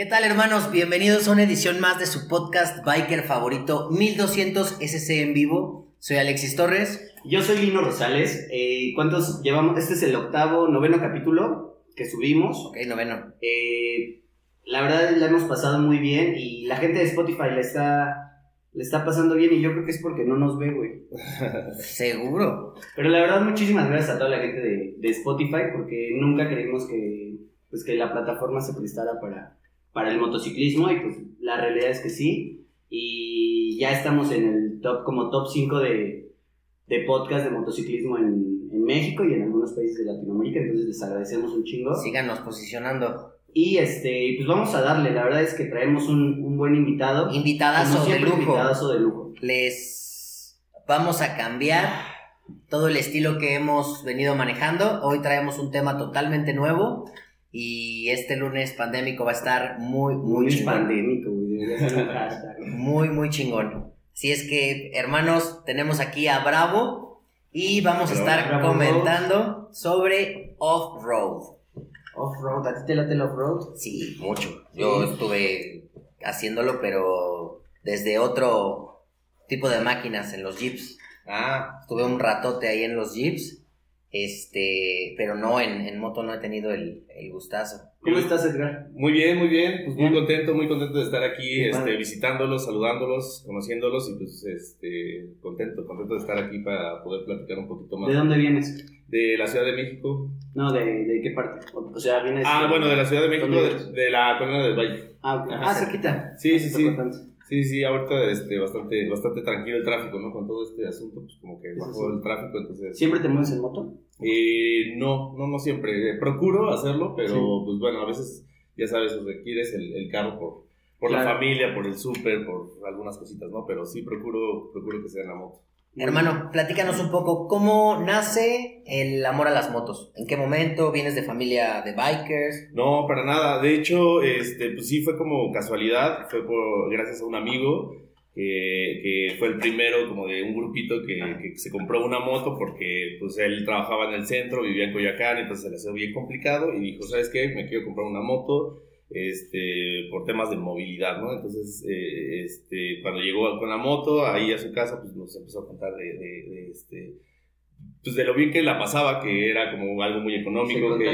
¿Qué tal hermanos? Bienvenidos a una edición más de su podcast biker favorito 1200 SC en vivo. Soy Alexis Torres. Yo soy Lino Rosales. Eh, ¿Cuántos llevamos? Este es el octavo, noveno capítulo que subimos. Ok, noveno. Eh, la verdad la hemos pasado muy bien y la gente de Spotify le está, le está pasando bien y yo creo que es porque no nos ve, güey. Seguro. Pero la verdad muchísimas gracias a toda la gente de, de Spotify porque nunca creímos que, pues, que la plataforma se prestara para, para el motociclismo y pues la realidad es que sí. Y ya estamos en el top, como top 5 de, de podcast de motociclismo en, en México y en algunos países de Latinoamérica, entonces les agradecemos un chingo. Síganos posicionando. Y este, pues vamos a darle, la verdad es que traemos un, un buen invitado. Invitadazo de lujo. invitadazo de lujo. Les vamos a cambiar todo el estilo que hemos venido manejando. Hoy traemos un tema totalmente nuevo y este lunes pandémico va a estar muy, muy Muy chingón. pandémico. Muy, muy chingón. Así es que, hermanos, tenemos aquí a Bravo y vamos a estar Bravo comentando sobre off-road. Off-road, ¿a ti te late el off-road? Sí, mucho. Yo estuve haciéndolo, pero desde otro tipo de máquinas en los jeeps. Ah, Estuve un ratote ahí en los jeeps, este, pero no, en, en moto no he tenido el, el gustazo. ¿Cómo estás, Edgar? muy bien, muy bien. Pues muy contento, muy contento de estar aquí, este, visitándolos, saludándolos, conociéndolos y pues este, contento, contento de estar aquí para poder platicar un poquito más ¿De dónde vienes? de la Ciudad de México. No, ¿de, de qué parte? O, o sea, vienes... Ah, bueno, de la Ciudad de México, ¿Dónde de, la colonia del Valle. Ah. Ajá. ah cerquita. Sí, sí, sí. Importante. Sí, sí, ahorita este, bastante, bastante tranquilo el tráfico, ¿no? Con todo este asunto, pues como que bajó sí. el tráfico, entonces... ¿Siempre te mueves en moto? Eh, no, no, no siempre. Eh, Procuro hacerlo, pero Sí. pues bueno, a veces, ya sabes, requieres el, el carro por, por la familia, por el súper, por algunas cositas, ¿no? Pero sí procuro, procuro que sea en la moto. Hermano, platícanos un poco, ¿cómo nace el amor a las motos? ¿En qué momento? ¿Vienes de familia de bikers? No, para nada. De hecho, este, pues sí fue como casualidad, fue por, gracias a un amigo que, que fue el primero como de un grupito que, que se compró una moto porque pues él trabajaba en el centro, vivía en Coyoacán, entonces se le hacía bien complicado y dijo, ¿sabes qué? Me quiero comprar una moto este, por temas de movilidad, ¿no? Entonces, eh, este, cuando llegó con la moto ahí a su casa, pues nos empezó a contar de, de- de, este, pues de lo bien que la pasaba, que era como algo muy económico, que.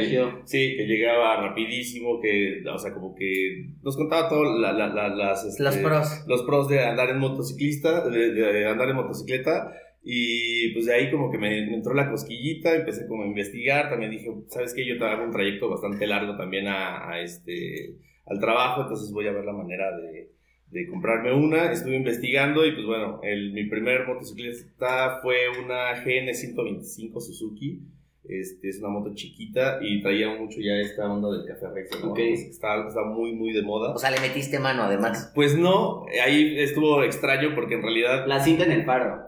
Sí, que llegaba rapidísimo, que, o sea, como que nos contaba todo la- la- la- las, este, Los pros. los pros de andar en motociclista, de, de andar en motocicleta, y pues de ahí como que me, entró la cosquillita, empecé como a investigar, también dije, ¿sabes qué? Yo hago un trayecto bastante largo también a, este, al trabajo, entonces voy a ver la manera de, de comprarme una, estuve investigando y pues bueno, mi primer motocicleta fue una GN125 Suzuki, este, es una moto chiquita y traía mucho ya esta onda del café racer, ¿no? Ok. Está, está muy, muy de moda. O sea, le metiste mano además. Pues no, ahí estuvo extraño porque en realidad. La cinta en el faro.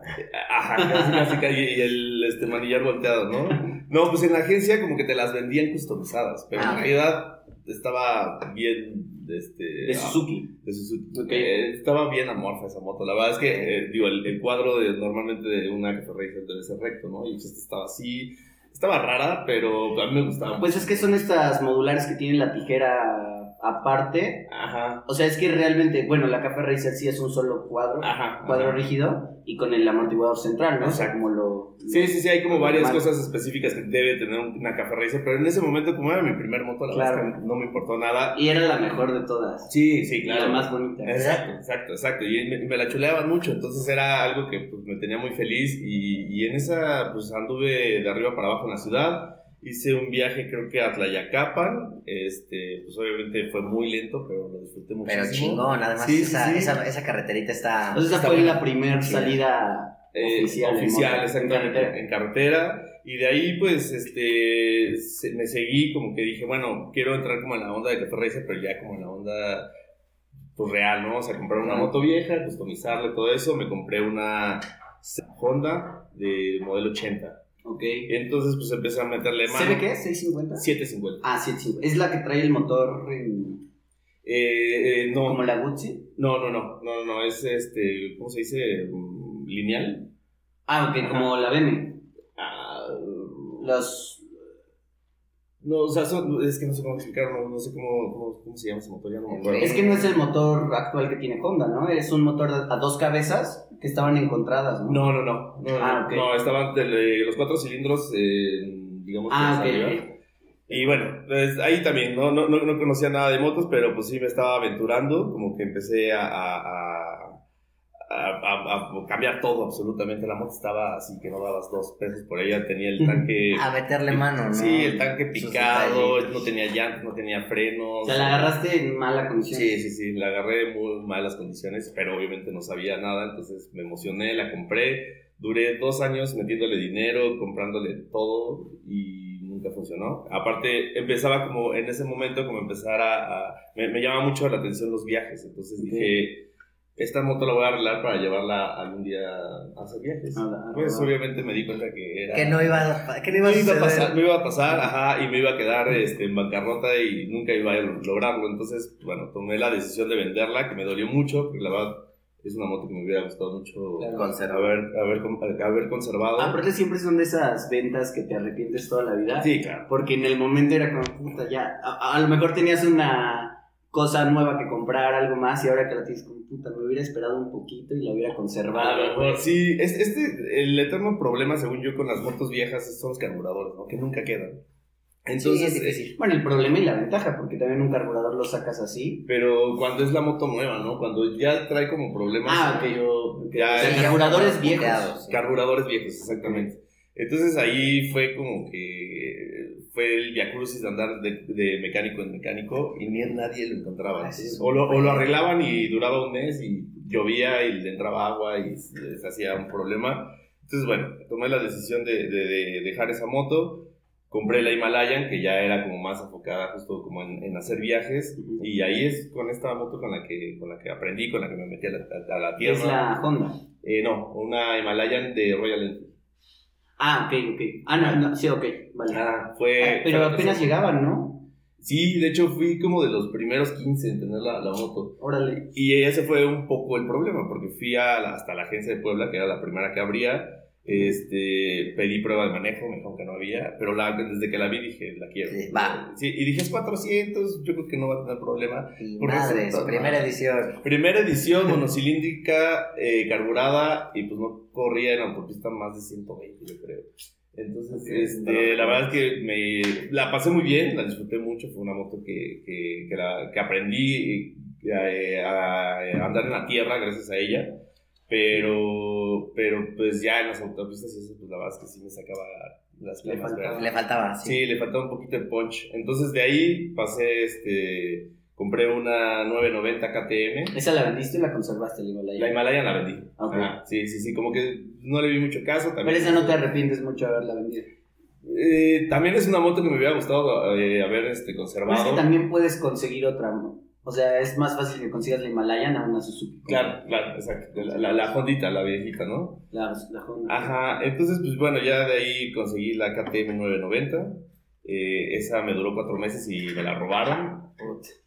Ajá, casi, casi, casi, y el este, manillar volteado, ¿no? No, pues en la agencia como que te las vendían customizadas, pero Ah, en ok. realidad estaba bien. Este, De ah, Suzuki. de Suzuki. Eh, estaba bien amorfa esa moto. La verdad es que, eh, digo, el, el cuadro de, normalmente de una Café Racer debe ser recto, ¿no? Y pues esta estaba así. Estaba rara, pero a mí me gustaba. Pues es que son estas modulares que tienen la tijera aparte. Ajá. O sea, es que realmente, bueno, la Café Racer sí es un solo cuadro, Ajá. cuadro ajá. rígido y con el amortiguador central, ¿no? O sea, como lo... Sí, sí, sí, hay como varias cosas específicas que debe tener una Café Racer, pero en ese momento, como era mi primer moto, la Claro. no me importó nada. Y era la mejor de todas. Sí, sí, Y claro. la más bonita. Exacto, exacto, exacto. Y me, me la chuleaban mucho, entonces era algo que pues, me tenía muy feliz. Y, y en esa, pues anduve de arriba para abajo en la ciudad. Hice un viaje, creo que a Tlayacapan. Este, pues obviamente fue muy lento, pero lo disfruté muchísimo. Pero chingón, además Sí, esa, sí. Esa, esa carreterita está... Entonces esa está fue buena. la primera salida Eh, oficial. oficial, en exactamente, carretera. en carretera. Y de ahí, pues, este, se- me seguí, como que dije, bueno, quiero entrar como en la onda de Café Racer, pero ya como en la onda, pues, real, ¿no? O sea, comprar una moto vieja, customizarle todo eso. Me compré una Honda de modelo 80. Ok. Entonces, pues, empecé a meterle mano. ¿Se ve qué? ¿650? 750. Ah, 750. Es la que trae el motor en- Eh, eh, no, como la Guzzi. no, no, no, no, no, es este, ¿cómo se dice? Mm, Lineal. Ah, ok, Ajá. como la BM. Ah, Los No, o sea, son- es que no sé cómo explicarlo, no, sé cómo, cómo, cómo se llama ese motor, ya no me acuerdo. Es que no es el motor actual que tiene Honda, ¿no? Es un motor a dos cabezas que estaban encontradas, ¿no? No, no, no. No, Ah, no, ok. no, estaban de- los cuatro cilindros, eh, digamos, Ah, que. Y bueno, pues ahí también, ¿no? No, no, no conocía nada de motos, pero pues sí me estaba aventurando, como que empecé a, a, a, a- a- a cambiar todo absolutamente. La moto estaba así que no dabas dos pesos por ella, tenía el tanque... A meterle mano, ¿no? Sí, el tanque picado, no tenía llantas, no tenía frenos. O sea, la agarraste en mala condición. Sí, sí, sí, la agarré en muy malas condiciones, pero obviamente no sabía nada, entonces me emocioné, la compré, duré dos años metiéndole dinero, comprándole todo y nunca funcionó. Aparte, empezaba como en ese momento, como empezar a... a- me, me llama mucho la atención los viajes, entonces Ok. dije, esta moto la voy a arreglar para llevarla algún día a hacer viajes. Ah, ah, Pues ah. obviamente me di cuenta que era... Que no iba a, que no iba Me a iba a pasar, me iba a pasar, ajá, y me iba a quedar este, en bancarrota y nunca iba a lograrlo. Entonces, bueno, tomé la decisión de venderla, que me dolió mucho, porque la verdad es una moto que me hubiera gustado mucho Claro. Haber, haber, haber conservado. Ah, Aparte siempre son de esas ventas que te arrepientes toda la vida. sí, claro. Porque en el momento era como, puta, ya. A, a lo mejor tenías una cosa nueva que comprar, algo más, y ahora que la tienes como, puta, me hubiera esperado un poquito y la hubiera conservado. sí, es- este, el eterno problema, según yo, con las motos viejas son los carburadores, ¿no? Que nunca quedan. Entonces, Sí, es difícil. Bueno, el problema y la ventaja, porque también un carburador lo sacas así. pero cuando es la moto nueva, ¿no? Cuando ya trae como problemas. Ah, ok. yo- ya O sea, es- carburadores viejos. Carburadores viejos, exactamente. Entonces ahí fue como que fue el viacrucis de andar de, de mecánico en mecánico y ni nadie lo encontraba. Ah, sí, o, lo, o lo arreglaban y duraba un mes y llovía y le entraba agua y se, se hacía un problema. Entonces, bueno, tomé la decisión de, de- de dejar esa moto. Compré la Himalayan, que ya era como más enfocada justo como en, en hacer viajes. Y ahí es con esta moto con la que, con la que aprendí, con la que me metí a la, a la tierra. Es la Honda. Eh, no, una Himalayan de Royal Enfield. Ah, ok, ok. Ah, no, no, sí, ok, vale. Ah, fue. Ah, pero apenas llegaban, ¿no? Sí, de hecho fui como de los primeros 15 en tener la, la moto. Órale. Y ese fue un poco el problema, porque fui a la- hasta la agencia de Puebla, que era la primera que abría. Este, pedí prueba de manejo, me dijeron que no había, pero la, desde que la vi dije, la quiero. Va. Sí, y dije, es 400, yo creo que no va a tener problema. Y resultado, primera ¿no? edición. Primera edición, monocilíndrica, eh, carburada, y pues no corría en autopista más de 120, yo creo. Entonces, este, la verdad es que me la pasé muy bien, la disfruté mucho, fue una moto que, que, que, la- que aprendí eh, a, a andar en la tierra gracias a ella, pero, pero pues ya en las autopistas y eso, pues la verdad es que sí me sacaba las Le flemas, faltaba. ¿verdad? Le faltaba, sí. Sí, le faltaba un poquito de punch. Entonces de ahí pasé, este, compré una 990 KTM. ¿Esa la vendiste o la conservaste, el Himalaya? La Himalaya la vendí. Sí, sí, sí, como que no le vi mucho caso. Pero También, esa no te arrepientes mucho de haberla vendido. Eh, también es una moto que me hubiera gustado eh, haber este, Pero es conservado. que también puedes conseguir otra, ¿no? O sea, es más fácil que consigas la Himalayan a una Suzuki. Claro, claro, exacto. La, la, la Hondita, la viejita, ¿no? La, la Honda. Ajá, entonces, pues bueno, ya de ahí conseguí la KTM 990. Eh, esa me duró cuatro meses y me la robaron.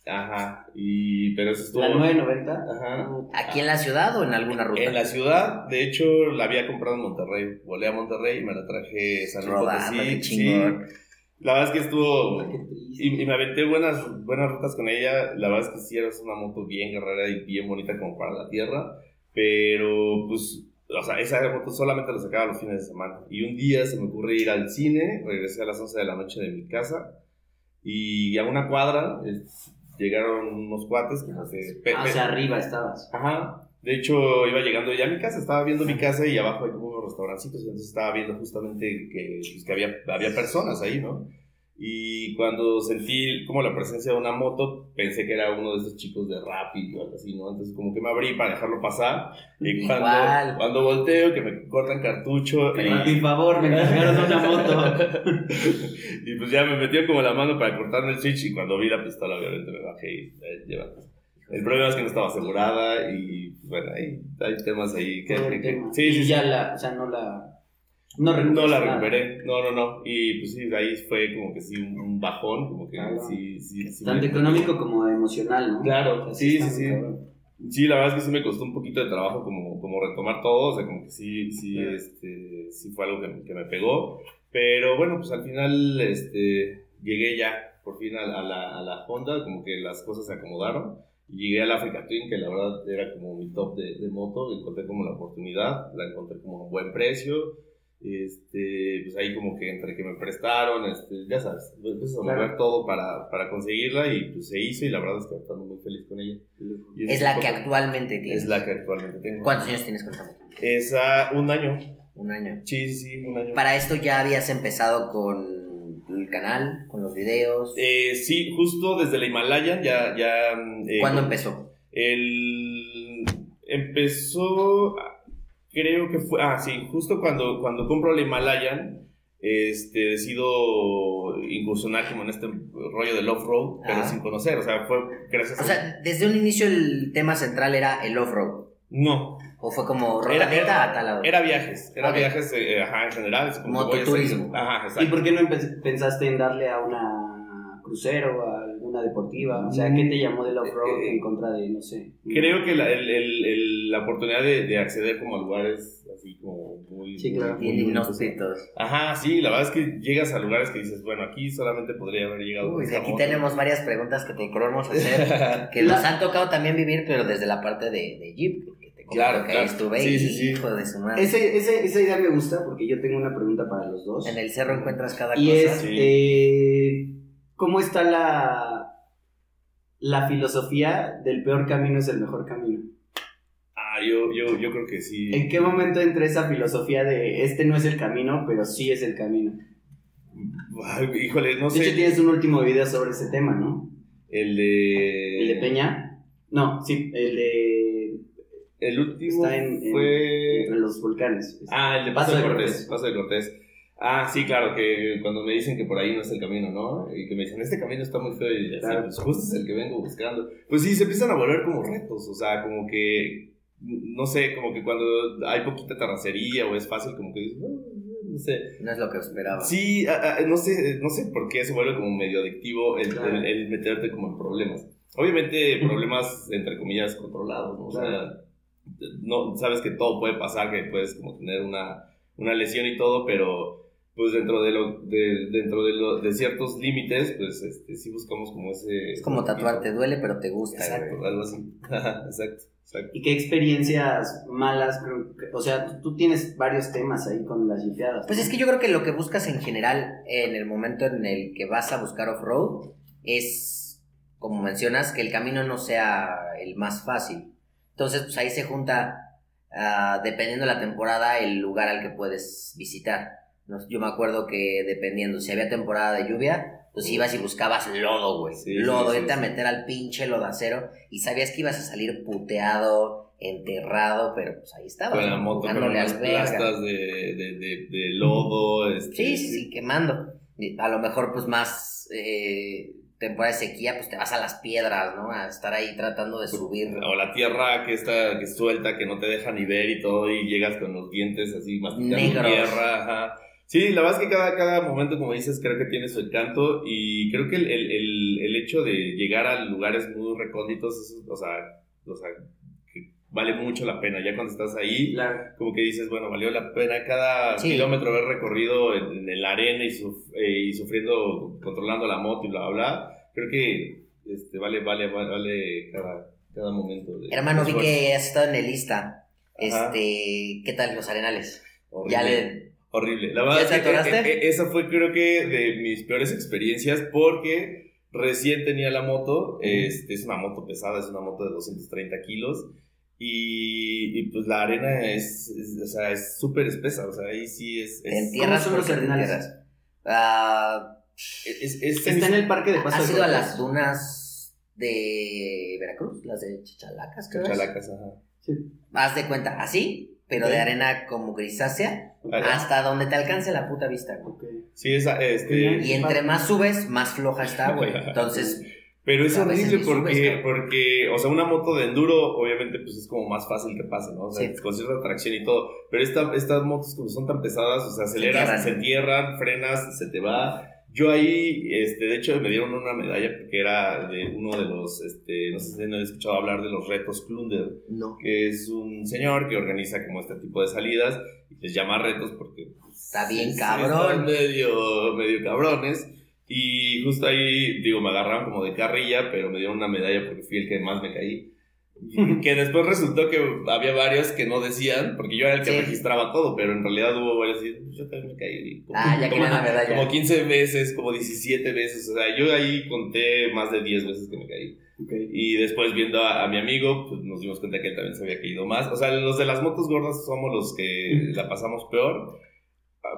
Ajá, y, pero eso estuvo... La 990. Ajá. ¿Aquí en la ciudad o en alguna ruta? En la ciudad, de hecho, la había comprado en Monterrey. Volé a Monterrey y me la traje San Luis Potosí. Sí. La verdad es que estuvo... Y, y me aventé buenas, buenas rutas con ella. La verdad es que sí, era una moto bien guerrera y bien bonita como para la tierra. Pero, pues, o sea, esa moto solamente la sacaba los fines de semana. Y un día se me ocurre ir al cine. Regresé a las 11 de la noche de mi casa. Y a una cuadra llegaron unos cuates que... Ah, sea, arriba estabas. Ajá. De hecho, iba llegando ya a mi casa, estaba viendo mi casa y abajo hay como unos restaurancitos, entonces estaba viendo justamente que, pues, que había, había personas ahí, ¿no? Y cuando sentí como la presencia de una moto, pensé que era uno de esos chicos de Rappi o algo así, ¿no? Entonces como que me abrí para dejarlo pasar y cuando, Igual. cuando volteo que me cortan cartucho y, mi favor, me encargaron una moto. y pues ya me metió como la mano para cortarme el switch y cuando vi la pistola obviamente me bajé y eh. El problema es que no estaba asegurada y bueno, hay, hay temas ahí que... Que- que- sí, y sí, sí. ya la, o sea, no la. No, No la nada. recuperé, no, no, no. Y pues sí, ahí fue como que sí, un, bajón, como que Claro. sí, sí, sí. Tanto me- económico como emocional, ¿no? Claro, O sea, sí, sí, sí. cabrón. Sí, la verdad es que sí me costó un poquito de trabajo como, como retomar todo, o sea, como que sí, sí, Claro. este, sí fue algo que, que me pegó. Pero bueno, pues al final, este, llegué ya por fin a, a la, a la Honda, como que las cosas se acomodaron. Llegué a la Africa Twin, que la verdad era como mi top de, de moto, encontré como la oportunidad, la encontré como a buen precio. Este, pues ahí como que entre que me prestaron, este, ya sabes, empiezas a mover Claro. todo para, para conseguirla y pues se hizo y la verdad es que estoy muy feliz con ella. Y Es la que actualmente tienes. Es la que actualmente tengo. ¿Cuántos años tienes con esa moto? Esa, un año. Un año. Sí, sí, sí, un año. Para esto ya habías empezado con el canal, con los videos. Eh, sí, justo desde la Himalayan ya... ya eh, ¿Cuándo empezó? El... Empezó... Creo que fue... Ah, sí, justo cuando, cuando compro la Himalayan, este, decido incursionar como en este rollo del off-road, pero sin conocer, o sea, fue gracias O sea, desde un inicio el tema central era el off-road. no, ¿O fue como Era- era- a tal lado? era viajes, era Ok. viajes, eh, ajá, en general. como Mototurismo. Ajá, ¿Y exacto. por qué no pensaste en darle a una crucero, a alguna deportiva? O sea, ¿qué te llamó del off-road Eh, en contra de, no sé? Creo que la, el- el- el- la oportunidad de, de acceder como a lugares así como muy... Sí, claro. muy- muy- inhóspitos. Ajá, sí, la verdad es que llegas a lugares que dices, bueno, aquí solamente podría haber llegado. Uy, aquí tenemos varias preguntas que te queremos hacer. Que nos han tocado también vivir, pero desde la parte de, de Jeep. Claro, que claro. estuve Sí, y sí, sí. hijo de su madre. Ese- ese- esa idea me gusta porque yo tengo una pregunta para los dos. En el cerro encuentras cada Y cosa. es, Sí. eh, ¿cómo está la, la filosofía del peor camino es el mejor camino? Ah, yo, yo, yo creo que sí. ¿En qué momento entra esa filosofía de este no es el camino, pero sí es el camino? Ay, híjole, no De hecho, sé. tienes un último video sobre ese tema, ¿no? El de. ¿El de Peña? No, sí, el de... El último Está en, en- fue. entre los volcanes. Ah, el de Paso, de Cortés. Paso de Cortés. Ah, sí, claro, que cuando me dicen que por ahí no es el camino, ¿no? Y que me dicen, este camino está muy feo y así, Claro. pues justo es el que vengo buscando. Pues sí, se empiezan a volver como retos, o sea, como que, no sé, como que cuando hay poquita terracería o es fácil, como que dices, "No, no sé. No es lo que esperaba. Sí, a- a- no sé, no sé por qué se vuelve como medio adictivo el, Claro. el- el meterte como en problemas. Obviamente problemas, entre comillas, controlados, ¿no? O sea, Claro. No, sabes que todo puede pasar, que puedes como tener una, una lesión y todo, pero pues dentro de lo de, dentro de, lo, de ciertos límites, pues este, sí buscamos como ese... Es como tatuarte, duele, pero te gusta. Exacto, algo así. exacto, exacto. ¿Y qué experiencias malas? creo que- O sea, tú, tú tienes varios temas ahí con las jipeadas. Pues es que yo creo que lo que buscas en general en el momento en el que vas a buscar off-road es, como mencionas, que el camino no sea el más fácil. Entonces, pues ahí se junta, ah, dependiendo de la temporada, el lugar al que puedes visitar. Yo me acuerdo que dependiendo, si había temporada de lluvia, pues ibas y buscabas lodo, güey. Sí, lodo, sí, sí, irte a meter al pinche lodacero y sabías que ibas a salir puteado, enterrado, pero pues ahí estabas. Con la moto, con verga. plastas de, de, de, de lodo. Este, Sí, sí, sí, quemando. Y A lo mejor, pues más eh, temporada de sequía, pues te vas a las piedras, ¿no? A estar ahí tratando de subir. O la tierra que está que suelta, que no te deja ni ver y todo, y llegas con los dientes así masticando Negros. tierra. Ajá. Sí, la verdad es que cada, cada momento, como dices, creo que tiene su encanto y creo que el, el, el, el hecho de llegar a lugares muy recónditos, es- o sea, o sea, vale mucho la pena. Ya cuando estás ahí, Claro. como que dices, bueno, valió la pena cada Sí. kilómetro haber recorrido en, en la arena y, suf- eh, y sufriendo, controlando la moto y bla, bla, bla. Creo que este, vale, vale, vale, vale cada, cada momento. de- Hermano, vi que has estado en el lista. Ajá. Este, ¿qué tal los arenales? Horrible. Ya le. Horrible. La verdad ¿Ya te es que eh, esa fue creo que de mis peores experiencias porque recién tenía la moto. Este, es una moto pesada, es una moto de 230 kilos. Y, y, pues la arena es, es- o sea, es súper espesa. O sea, ahí sí es... Es, entierras son los arenales? entierras. Ah, es- es- Está en el parque de Paso ¿Has ido a las dunas de Veracruz? Las de Chichalacas, creo. es? Chalacas, ajá. Haz de cuenta, así, pero de arena como grisácea, hasta donde te alcance la puta vista, güey. Sí, esa, este... Y entre más subes, más floja está, güey. Entonces, Pero es horrible ni subes, porque, porque, o sea, una moto de enduro, obviamente, pues es como más fácil que pase, ¿no? O sea, Sí. con cierta tracción y todo. Pero esta, estas motos, como son tan pesadas, o sea, aceleras, se entierran, frenas, se te va. Yo ahí, este, de hecho, me dieron una medalla porque era de uno de los, este, no sé si han escuchado hablar de los retos Klunder, no. que es un señor que organiza como este tipo de salidas y les llama retos porque pues, Está bien cabrón. están medio, medio cabrones. Y justo ahí, digo, me agarraron como de carrilla, pero me dieron una medalla porque fui el que más me caí. que después resultó que había varios que no decían, porque yo era el que Sí. registraba todo, pero en realidad hubo varios y yo también me caí. Como, Ah, ya como, la medalla. como 15 veces, como 17 veces, o sea, yo ahí conté más de 10 veces que me caí. Ok. Y después viendo a, a mi amigo, pues nos dimos cuenta que él también se había caído más. O sea, los de las motos gordas somos los que la pasamos peor.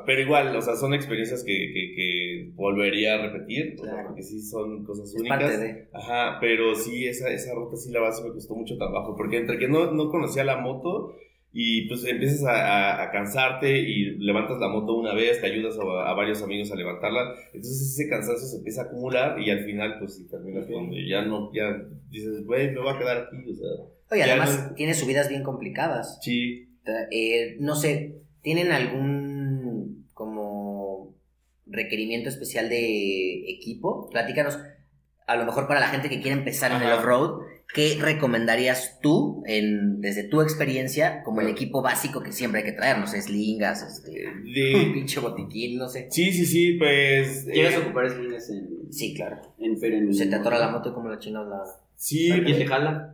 Pero igual, o sea, son experiencias que, que, que volvería a repetir, o sea, Claro. porque sí son cosas Es únicas. parte de. Ajá, pero sí, esa, esa ruta sí la sí me costó mucho trabajo, porque entre que no, no conocía la moto y pues empiezas a, a- a cansarte y levantas la moto una vez, te ayudas a, a varios amigos a levantarla, entonces ese cansancio se empieza a acumular y al final pues sí terminas donde ya no, ya dices, güey, me voy a quedar aquí, o sea, Oye, además no- tiene subidas bien complicadas. sí, Eh, no sé, ¿tienen algún requerimiento especial de equipo? Platícanos, a lo mejor para la gente que quiere empezar en el off-road, ¿qué recomendarías tú, en, desde tu experiencia, como el equipo básico que siempre hay que traer? No sé, slingas, este, un de, pinche botiquín, no sé. sí, sí, sí, pues... ¿Llegas a eh, ocupar slings en, Sí, claro. en, pero en Se te atora la moto como la chingas la... sí, ¿Quién te jala?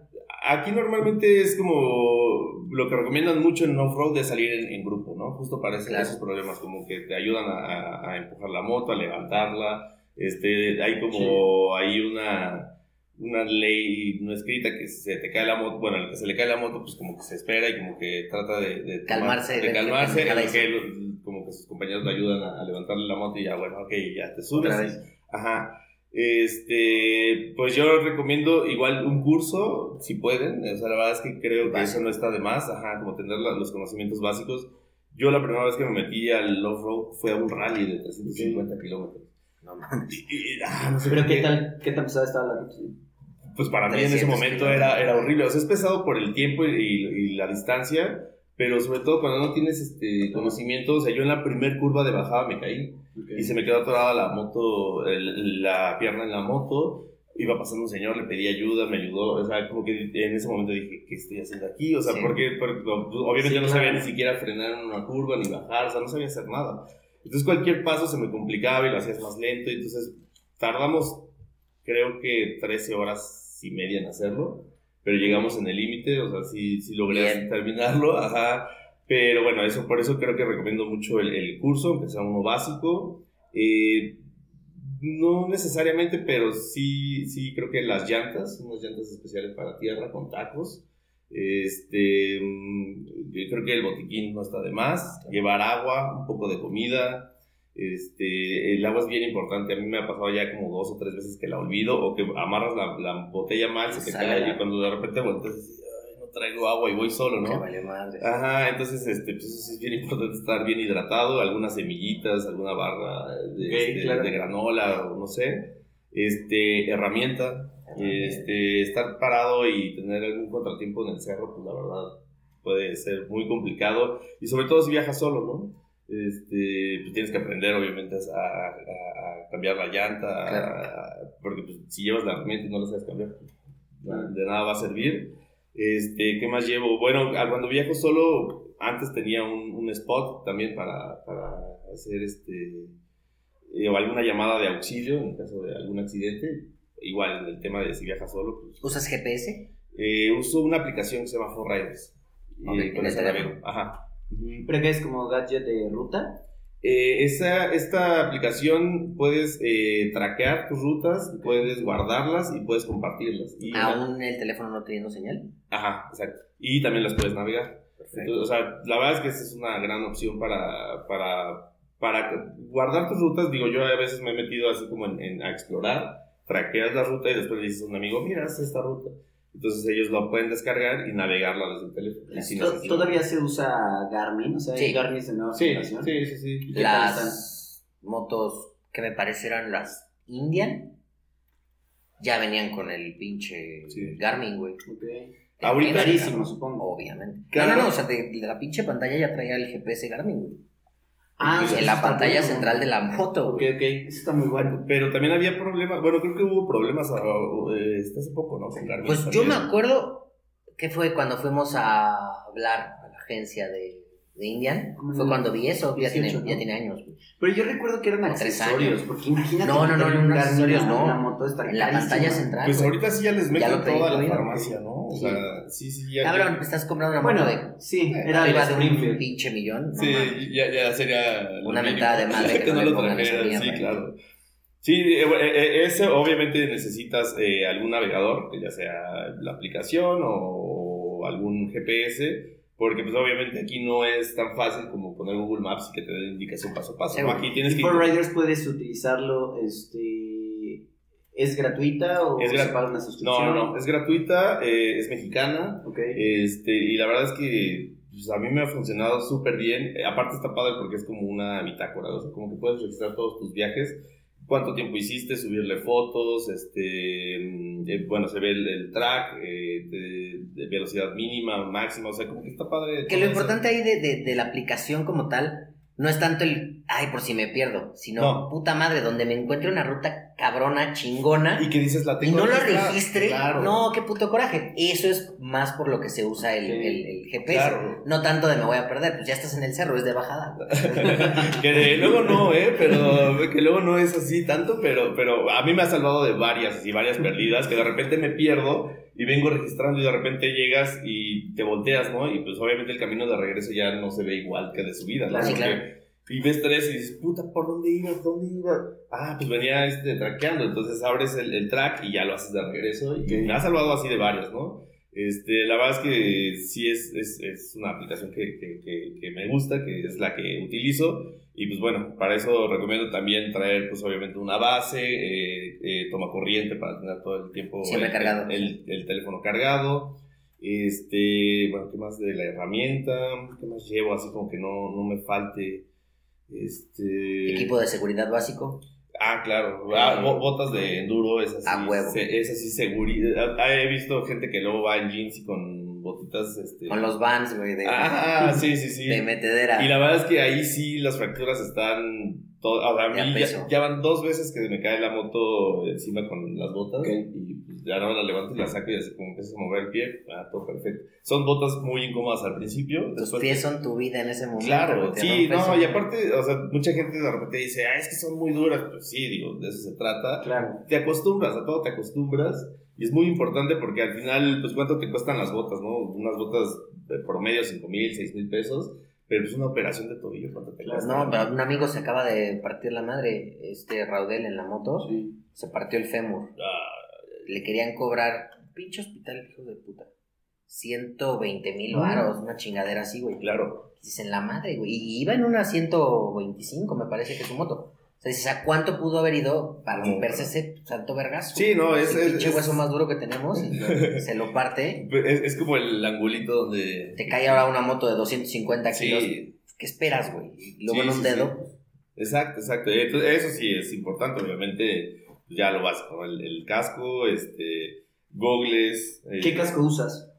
Aquí normalmente es como lo que recomiendan mucho en off-road es salir en, en grupo, ¿no? Justo para Claro. esos problemas, como que te ayudan a, empujar la moto, a levantarla. Este, hay como, hay una, una ley no escrita que se te cae la moto, bueno, al que se le cae la moto, pues como que se espera y como que trata de, de tomar- Calmarse, de de- calmarse, de- en de- que lo- como que sus compañeros le ayudan a, a levantarle la moto y ya, bueno, ok, ya te subes. Ajá. Este, pues yo recomiendo igual un curso, si pueden. O sea, la verdad es que creo que Básico. eso no está de más. Ajá, como tener la- los conocimientos básicos. Yo la primera vez que me metí al off-road fue a un rally de 350 kilómetros. No mames. Y, y- ah, no sé ¿Pero por qué tal, qué tan pesada estaba la? Pues para mí en ese 300 momento kilómetros. era, era horrible. O sea, es pesado por el tiempo y, y la distancia. Pero sobre todo cuando no tienes este conocimiento. O sea, yo en la primer curva de bajada me caí. Y se me quedó atorada la moto, el- la pierna en la moto. Iba pasando un señor, le pedí ayuda, me ayudó. O sea, como que en ese momento dije, ¿qué estoy haciendo aquí? O sea, Sí. porque, porque, obviamente Sí, yo no claro. sabía ni siquiera frenar en una curva ni bajar, o sea, no sabía hacer nada. Entonces cualquier paso se me complicaba y lo hacías más lento. Y entonces tardamos, creo que 13 horas y media en hacerlo. Pero llegamos en el límite, o sea, sí, sí logré Bien. terminarlo, ajá. Pero bueno, eso, por eso creo que recomiendo mucho el, el curso, aunque sea uno básico. Eh, no necesariamente, pero sí, sí creo que las llantas, unas llantas especiales para tierra con tacos. Este, mm, creo que el botiquín no está de más. Llevar agua, un poco de comida. Este, el agua es bien importante. A mí me ha pasado ya como dos o tres veces que la olvido o que amarras la, la botella mal, se te cae y cuando de repente volteas y dices, "Ay, no traigo agua y voy solo, Que ¿no? vale madre. Ajá, entonces este, pues eso sí es bien importante estar bien hidratado, algunas semillitas, alguna barra de, este, claro. de granola o no sé, este, herramienta, este, estar parado y tener algún contratiempo en el cerro, pues la verdad puede ser muy complicado y sobre todo si viajas solo, ¿no? Este, pues tienes que aprender obviamente a, a- a cambiar la llanta, Claro. a- porque pues, si llevas la herramienta y no la sabes cambiar, de nada va a servir. Este, ¿qué más llevo? Bueno, a- cuando viajo solo, antes tenía un, un spot también para, para hacer este, eh, o alguna llamada de auxilio en caso de algún accidente. Igual, en el tema de si viajas solo, pues, ¿Usas GPS? eh, uso una aplicación que se llama Forriders. Y Ok, en con el teléfono. Ajá. ¿Pero es como gadget de ruta? Eh, esa, esta aplicación puedes eh, traquear tus rutas, puedes guardarlas y puedes compartirlas. Y ¿Aún el teléfono no teniendo señal? Ajá, exacto. Y también las puedes navegar. Perfecto. Entonces, o sea, la verdad es que esa es una gran opción para, para, para guardar tus rutas. Digo, yo a veces me he metido así como en, en- a explorar, traqueas la ruta y después le dices a un amigo, mira, haz esta ruta. Entonces ellos lo pueden descargar y navegarla desde el teléfono. ¿Todavía se usa Garmin? O sea, Sí. Garmin de nueva Sí, generación. sí, sí, sí. ¿Y qué tal Las motos que me parecieron las Indian ya venían con el pinche Sí. Garmin, güey. Ok. Ahorita- Carísimo, supongo. Obviamente. Claro. No, no, no, o sea, de, de la pinche pantalla ya traía el GPS Garmin, güey. Ah, en la pantalla central de la moto, Ok, ok. Eso está muy bueno. Pero también había problemas, bueno, creo que hubo problemas ah, eh, este, hace poco, ¿no? Con Garmin Pues yo me acuerdo que fue cuando fuimos a hablar a la agencia de de Indian. Como Fue cuando vi eso, ya, 18, tiene, ¿no? ya tiene años. güey. Pero yo recuerdo que eran accesorios, porque imagínate. No, no, no, no, accesorios no. Una moto está En la pantalla central. Pues ahorita sí ya les Ya meten lo toda la farmacia, ¿no? O Sí. sea, sí, sí, ya. Cabrón, ya- estás comprando una Bueno, moto de sí, era de un pinche millón. Sí, ya, ya sería. lo Una mentada de madre que no trajeran, Sí, claro. Sí, eh, eh, eh, ese obviamente necesitas eh, algún navegador, que ya sea la aplicación o, algún GPS, porque pues obviamente aquí no es tan fácil como poner Google Maps y que te dé indicación paso a paso. Sí, ¿no? Aquí tienes que... For Riders puedes utilizarlo, este... ¿Es gratuita o Es se grat- paga una No, suscripción? no, no, es gratuita, eh, es mexicana, Ok. Este, y la verdad es que pues, a mí me ha funcionado súper bien. Eh, Aparte está padre porque es como una bitácora, o sea, como que puedes registrar todos tus viajes, cuánto tiempo hiciste, subirle fotos, este, mm, eh, bueno, se ve el, el track eh, de, de velocidad mínima, máxima, o sea, como que está padre. Que lo importante ahí de, de, de la aplicación como tal no es tanto el, ay, por si me pierdo, sino, No. puta madre, donde me encuentre una ruta cabrona, chingona, Y que dices, la y tengo no lo registrada. registre, Claro. no, qué puto coraje. Eso es más por lo que se usa el, Sí. el- el GPS. Claro. No tanto de me voy a perder, pues ya estás en el cerro, es de bajada. que de- luego no, ¿eh? Pero que luego no es así tanto, pero, pero a mí me ha salvado de varias, así, varias perdidas, que de repente me pierdo y vengo registrando y de repente llegas y te volteas, ¿no? Y pues obviamente el camino de regreso ya no se ve igual que de subida, ¿no? Claro, Porque- claro. Y ves tres y dices, puta, ¿por dónde ibas? ¿Dónde ibas? Ah, pues venía este, traqueando. Entonces abres el, el track y ya lo haces de regreso. Y me ha salvado así de varios, ¿no? Este, la verdad es que sí es, es, es una aplicación que, que, que, que me gusta, que es la que utilizo. Y pues bueno, para eso recomiendo también traer, pues obviamente, una base, eh, eh, toma corriente para tener todo el tiempo Siempre el, cargado. el, el teléfono cargado. Este, bueno, ¿qué más de la herramienta? ¿Qué más llevo? Así como que no, no me falte. Este. Equipo de seguridad básico. Ah, claro. Ah, bo- botas de enduro, es así. A huevo. se- es así seguridad. Ah, He visto gente que luego va en jeans y con botitas. Este... Con los vans, güey, de, Ah, sí, sí, sí. de metedera. Y la verdad es que ahí sí las fracturas están. To- o sea, a mí ya, ya van dos veces que me cae la moto encima con las botas. Ok. Y pues ya no la levanto y la saco y así como empiezas a mover el pie. Ah, todo perfecto. Son botas muy incómodas al principio. Tus después pies son tu vida en ese momento. Claro, sí, no, y aparte, o sea, mucha gente de repente dice, ah, es que son muy duras. Pues sí, digo, de eso se trata. Claro. Te acostumbras, a todo te acostumbras. Y es muy importante porque al final, pues, ¿cuánto te cuestan las botas, no? Unas botas de promedio, 5 mil, 6 mil pesos. Pero es una operación de tobillo, ¿cuánto te Claro, cuesta? No, pero un amigo se acaba de partir la madre, este Raudel en la moto, Sí. se partió el fémur. Ah, Le querían cobrar, pinche hospital, hijo de puta. 120 mil varos, una chingadera así, güey. claro. Dices, en la madre, güey. Y iba en una 125, me parece que su moto. O sea, dices, ¿a cuánto pudo haber ido para romperse ese santo vergazo? Sí, no, es- El pinche es- hueso más duro que tenemos y lo- se lo parte. Es, es como el angulito donde... Te cae ahora una moto de 250 kilos. Sí, ¿Qué esperas, güey? Y luego Sí, en un sí, dedo. Exacto, exacto. Entonces, eso sí es importante, obviamente, ya lo básico, ¿no? el, el casco, este, gogles. eh, ¿Qué casco usas?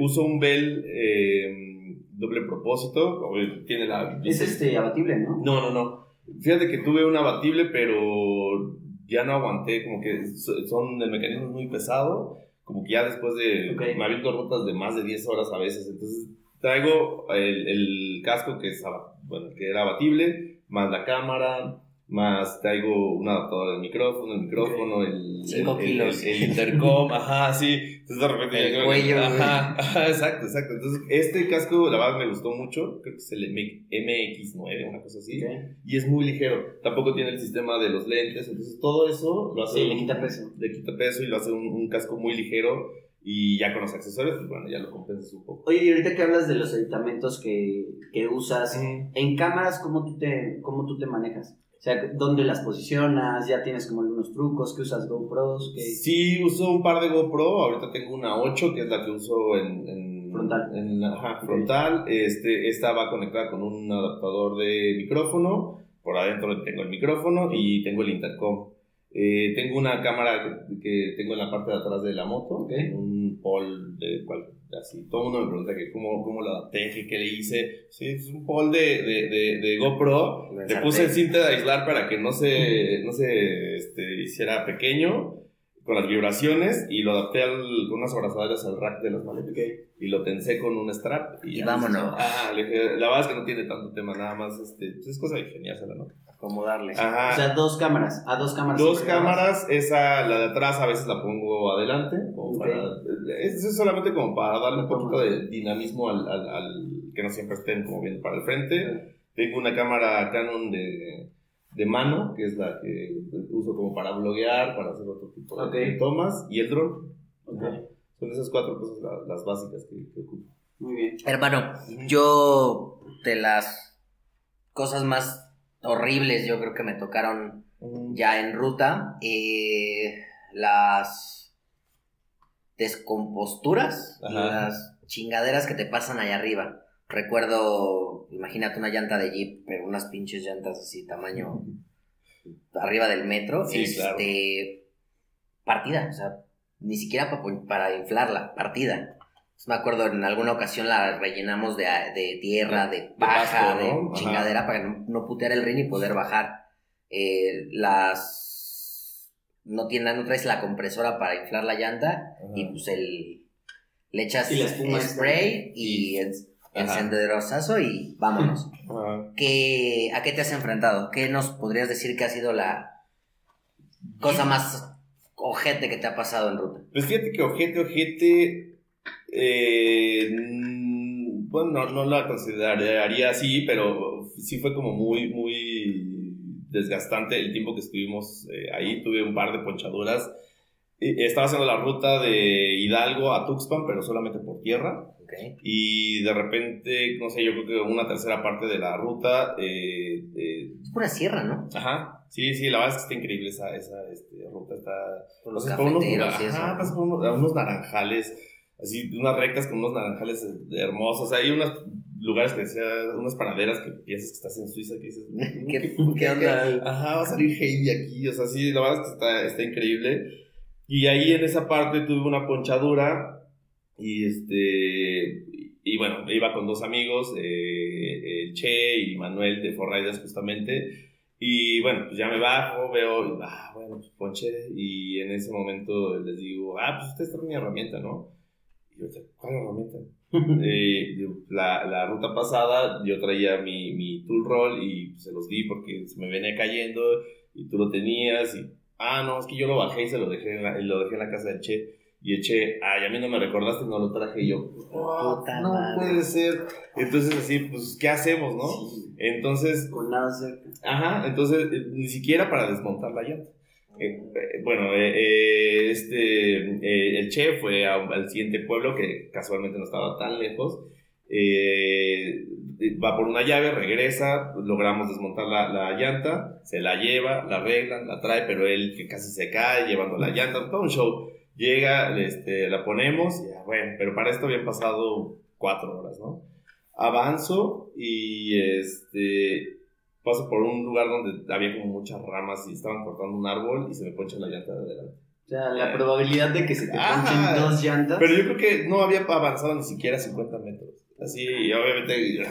Uso un Bell eh, doble propósito, obvio, tiene la... Es este abatible, ¿no? No, no, no. Fíjate que tuve un abatible, pero ya no aguanté, como que so- son, el mecanismo es muy pesado, como que ya después de... Ok. Me aviento rutas de más de 10 horas a veces, entonces traigo el, el casco que es, bueno, que era abatible, más la cámara, más traigo un adaptador del micrófono, el micrófono, el, Cinco el, kilos. el- el intercom, ajá, sí. Entonces de repente El yo- cuello. Ajá, ajá, exacto, exacto. Entonces este casco, la verdad me gustó mucho, creo que es el M- MX9, una cosa así y es muy ligero. Tampoco tiene el sistema de los lentes, entonces todo eso lo hace. Sí, le quita peso. Le quita peso y lo hace un, un casco muy ligero. Y ya con los accesorios, pues bueno, ya lo compensas un poco. Oye, y ahorita que hablas de los aditamentos que, que usas, Mm. en cámaras, ¿cómo tú, te, ¿cómo tú te manejas? O sea, ¿dónde las posicionas? ¿Ya tienes como algunos trucos? ¿Qué usas GoPros? ¿Qué... Sí, uso un par de GoPro. Ahorita tengo una 8, que es la que uso en. en Frontal. En, ajá, frontal. Este, esta va conectada con un adaptador de micrófono. Por adentro tengo el micrófono y tengo el intercom. Eh, tengo una cámara que, que tengo en la parte de atrás de la moto, Ok. un pole de cual, así. Todo el mundo me pregunta que cómo, cómo lo adapté, que qué le hice. Sí, es un pole de, de, de, de GoPro. Le puse el cinta de aislar para que no se, no se este, hiciera pequeño. Con las vibraciones y lo adapté al, con unas abrazaderas al rack de las maletas. Y lo tensé con un strap. Y, vámonos. Ah, la verdad es que no tiene tanto tema, nada más. Este, pues es cosa de ingeniársela, ¿no? Acomodarle. Ajá. O sea, dos cámaras. A dos cámaras. Dos cámaras. Esa, la de atrás, a veces la pongo adelante. es solamente como para darle un poquito de dinamismo al, al, al, que no siempre estén como viendo para el frente. Tengo una cámara Canon de de mano, que es la que uso como para bloguear, para hacer otro tipo de tomas, y el dron. Son esas cuatro cosas las, básicas que, ocupo. Muy bien. Hermano, yo de las cosas más horribles, yo creo que me tocaron ya en ruta, eh, las descomposturas, las chingaderas que te pasan allá arriba. Recuerdo, imagínate una llanta de Jeep, pero unas pinches llantas así, tamaño arriba del metro. este, Partida, o sea, ni siquiera para, para inflarla, partida. me acuerdo en alguna ocasión la rellenamos de, de tierra, de paja, de, chingadera para no, no, putear el rin y poder bajar. Eh, las. No, tiene, no traes la compresora para inflar la llanta y pues el. Le echas spray y, encendedorosazo y vámonos. ¿Qué, ¿A qué te has enfrentado? ¿Qué nos podrías decir que ha sido la cosa más ojete que te ha pasado en ruta? Pues fíjate que ojete, ojete, eh, bueno, no, la consideraría así, pero sí fue como muy, muy desgastante el tiempo que estuvimos eh, ahí. Tuve un par de ponchaduras. Estaba haciendo la ruta de Hidalgo a Tuxpan, pero solamente por tierra. Y de repente, no sé, yo creo que una tercera parte de la ruta. Eh, eh, es pura sierra, ¿no? Ajá. Sí, sí, la verdad es que está increíble esa, esa este, ruta. Está. Por los unos. Ajá, por unos, naranjales, así, unas rectas con unos naranjales hermosos. Hay unos lugares que decía, unas panaderas que piensas que estás en Suiza, que dices, ¿qué, ¿qué onda? Ajá, va a salir Heidi aquí. O sea, sí, la verdad es que está, está increíble. Y ahí en esa parte tuve una ponchadura y este, y bueno, iba con dos amigos, eh, el Che y Manuel de Forriders justamente. Y bueno, pues ya me bajo, veo, ah, bueno, pues ponche. Y en ese momento les digo, ah, pues ustedes traen mi herramienta, ¿no? Y yo, ¿cuál herramienta? eh, la, la, ruta pasada yo traía mi, mi tool roll y se los di porque se me venía cayendo y tú lo tenías. Y, ah, no, es que yo lo bajé y se lo dejé en la, lo dejé en la casa del Che y eché, ay, a mí no me recordaste, no lo traje yo. no puede ser. Entonces, así, pues, ¿qué hacemos, no? Entonces. Con nada cerca. Ajá, entonces, eh, ni siquiera para desmontar la llanta. Eh, eh, bueno, este, el Che fue al siguiente pueblo que casualmente no estaba tan lejos. va por una llave, regresa, logramos desmontar la, la, llanta, se la lleva, la arreglan, la trae, pero él que casi se cae llevando la llanta, todo un show. Llega, este, la ponemos, ya, bueno, pero para esto habían pasado cuatro horas, ¿no? Avanzo y este, paso por un lugar donde había como muchas ramas y estaban cortando un árbol y se me poncha la llanta de adelante. O sea, la probabilidad de que se te ponchen dos llantas. Pero yo creo que no había avanzado ni siquiera 50 metros. Así, y obviamente,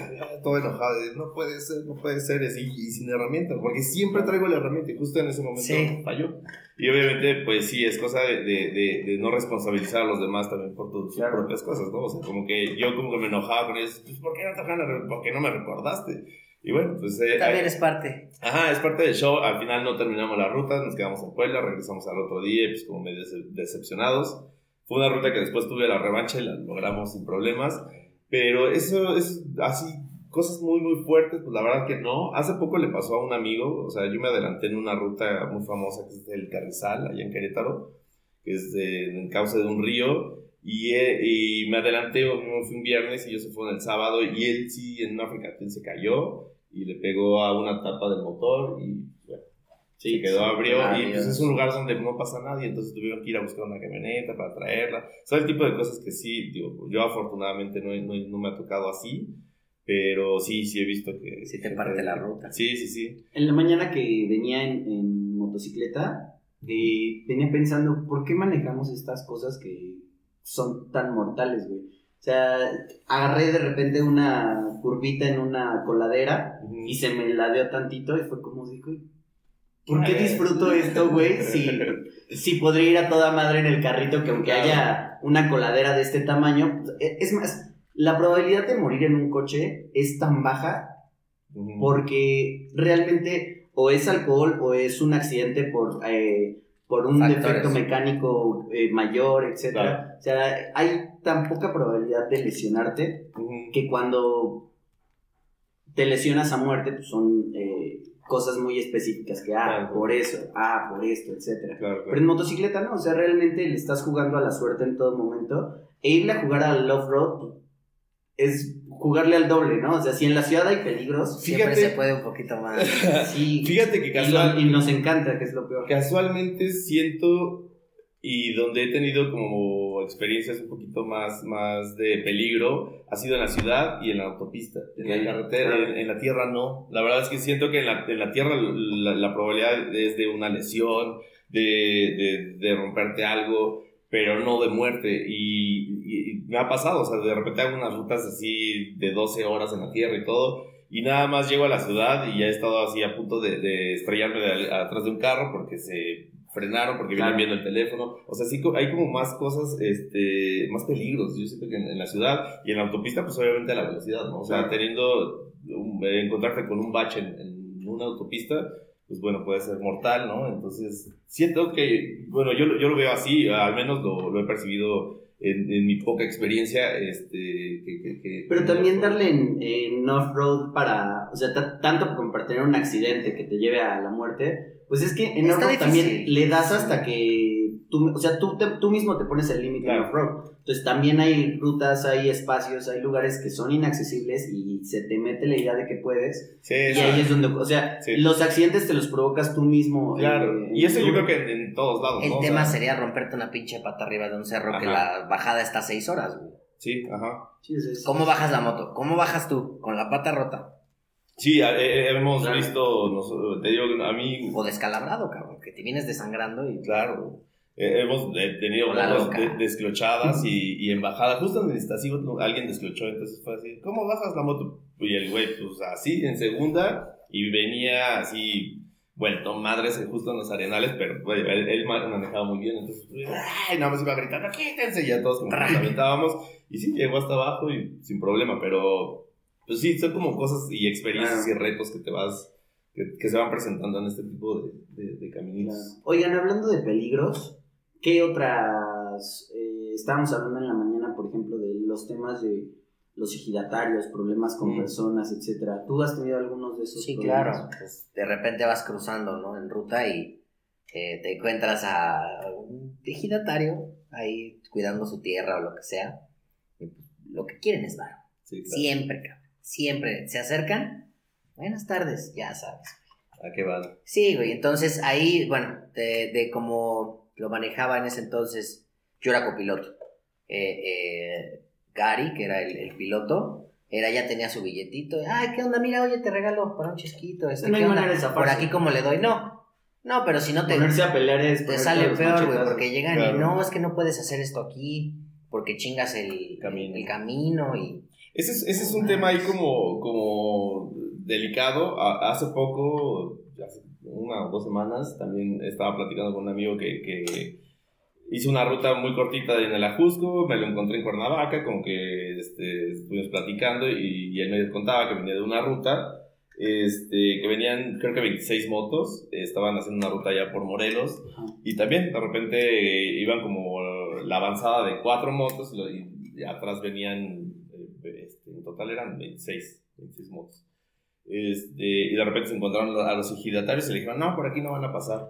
todo enojado, no puede ser, no puede ser, así, y sin herramientas, porque siempre traigo la herramienta y justo en ese momento falló. Y obviamente, pues sí, es cosa de, de, de, no responsabilizar a los demás también por tus propias cosas, ¿no? O sea, como que yo como que me enojaba con ellos, pues, ¿por qué no, te, ¿por qué no me recordaste? Y bueno, pues... Eh, también es parte. Ajá, es parte del show. Al final no terminamos la ruta, nos quedamos en Puebla, regresamos al otro día pues como medio decepcionados. Fue una ruta que después tuve la revancha y la logramos sin problemas. Pero eso es así, cosas muy, muy fuertes, pues la verdad que no. Hace poco le pasó a un amigo, o sea, yo me adelanté en una ruta muy famosa que es el Carrizal, allá en Querétaro, que es en cauce de un río. Y, eh, y me adelanté, fue un viernes y yo se fue en el sábado. Y él sí, en una Africatel se cayó y le pegó a una tapa del motor y Sí, quedó abrió y pues es un lugar donde no pasa nadie, entonces tuvieron que ir a buscar una camioneta para traerla. Son el tipo de cosas que sí, digo, yo afortunadamente no, no, no, me ha tocado así, pero sí, sí he visto que... Sí te parte la ruta. Sí, sí, sí. En la mañana que venía en, en motocicleta, eh, venía pensando, ¿por qué manejamos estas cosas que son tan mortales, güey? O sea, agarré de repente una curvita en una coladera y se me ladeó tantito y fue como, dijo, ¿Por qué disfruto esto, güey? Si, si podría ir a toda madre en el carrito, que aunque haya una coladera de este tamaño, e, es más, la probabilidad de morir en un coche es tan baja porque realmente o es alcohol o es un accidente por, eh, por un Factores. defecto mecánico eh, mayor, etc. Claro. O sea, hay tan poca probabilidad de lesionarte que cuando te lesionas a muerte pues son eh, cosas muy específicas que, ah, Claro. por eso, ah, por esto, etcétera. Claro, Pero claro. en motocicleta no, o sea, realmente le estás jugando a la suerte en todo momento. E irle a jugar al off-road es jugarle al doble, ¿no? O sea, si en la ciudad hay peligros, Siempre se puede un poquito más. sí. Fíjate que y, casual, lo- y nos encanta, que es lo peor. casualmente siento y donde he tenido como experiencias un poquito más, más de peligro ha sido en la ciudad y en la autopista. En la carretera, claro. en, en la tierra no. La verdad es que siento que en la, en la tierra la, la probabilidad es de una lesión, de, de, de romperte algo, pero no de muerte. Y me ha pasado, o sea, de repente hago unas rutas así de 12 horas en la tierra y todo. Y nada más llego a la ciudad y ya he estado así a punto de, de estrellarme de- atrás de un carro porque se frenaron, porque Claro. vienen viendo el teléfono. O sea, sí hay como más cosas, este, más peligros. Yo siento que en, en la ciudad y en la autopista, pues obviamente a la velocidad, ¿no? O sea, teniendo, un- eh, encontrarte con un bache en, en una autopista, pues bueno, puede ser mortal, ¿no? Entonces, siento que, bueno, yo, lo- yo lo veo así, al menos lo, lo he percibido en, en mi poca experiencia, este, que... que- que- Pero también darle en, en off-road para, o sea, ta- tanto como para tener un accidente que te lleve a la muerte, pues es que en off-road también le das hasta que tú, o sea, tú, te- tú mismo te pones el límite en Claro. off-road. Entonces también hay rutas, hay espacios, hay lugares que son inaccesibles y se te mete la idea de que puedes. Sí, Y sí. ahí es donde, o sea, Sí. los accidentes te los provocas tú mismo. Claro, eh, y eso yo creo que en, en todos lados, El ¿no? O tema sea, sería romperte una pinche pata arriba de un cerro que la bajada está a seis horas, güey. Sí, ajá. Sí, es- es- ¿Cómo bajas la moto? ¿Cómo bajas tú? ¿Con la pata rota? Sí, eh, hemos Claro. visto, nos- te digo, a mí, O descalabrado, cabrón, que te vienes desangrando y... claro, eh, hemos tenido de- desclochadas y, y en bajada, justo donde está así, alguien desclochó, entonces fue así, ¿cómo bajas la moto? Y el güey, pues así, en segunda, y venía así, vuelto madres justo en los arenales, pero güey, él, él ma- manejaba muy bien, entonces, pues, ay, nada más iba gritando, quítense, y ya todos como nos aventábamos, y sí, llegó hasta abajo y sin problema, pero, pues sí, son como cosas y experiencias Claro. y retos que te vas, que, que se van presentando en este tipo de, de. Oigan, hablando de peligros, ¿qué otras? eh, estábamos hablando en la mañana, por ejemplo, de los temas de los ejidatarios, problemas con Mm. personas, etcétera. ¿Tú has tenido algunos de esos Sí, problemas? claro. Pues, de repente vas cruzando, ¿no? En ruta y eh, te encuentras a un ejidatario ahí cuidando su tierra o lo que sea. Y, pues, lo que quieren es varo. Sí, claro. Siempre, cabrón. Siempre. Se acercan. Buenas tardes, ya sabes. ¿A qué van? Sí, güey. Entonces ahí, bueno, de, de cómo lo manejaba en ese entonces, yo era copiloto. Eh, eh, Gary, que era el, el piloto, era, ya tenía su billetito. Ay, ¿qué onda? Mira, oye, te regalo para un chesquito. Este, No. Por aquí como le doy. No, no, pero si no te, Ponerse a pelear es te sale peor, güey, porque llegan Claro. y no, es que no puedes hacer esto aquí, porque chingas el Camino. el camino y... Ese es, ese es un tema ahí como, como delicado. Hace poco, hace una o dos semanas, también estaba platicando con un amigo que, que hizo una ruta muy cortita en el Ajusco, me lo encontré en Cuernavaca, como que este, estuvimos platicando y, y él me contaba que venía de una ruta, este, que venían creo que 26 motos, estaban haciendo una ruta ya por Morelos Ajá. y también de repente iban como la avanzada de cuatro motos y, y- atrás venían, este, en total eran 26, 26 motos. Este, y de repente se encontraron a los ejidatarios y le dijeron, no, por aquí no van a pasar.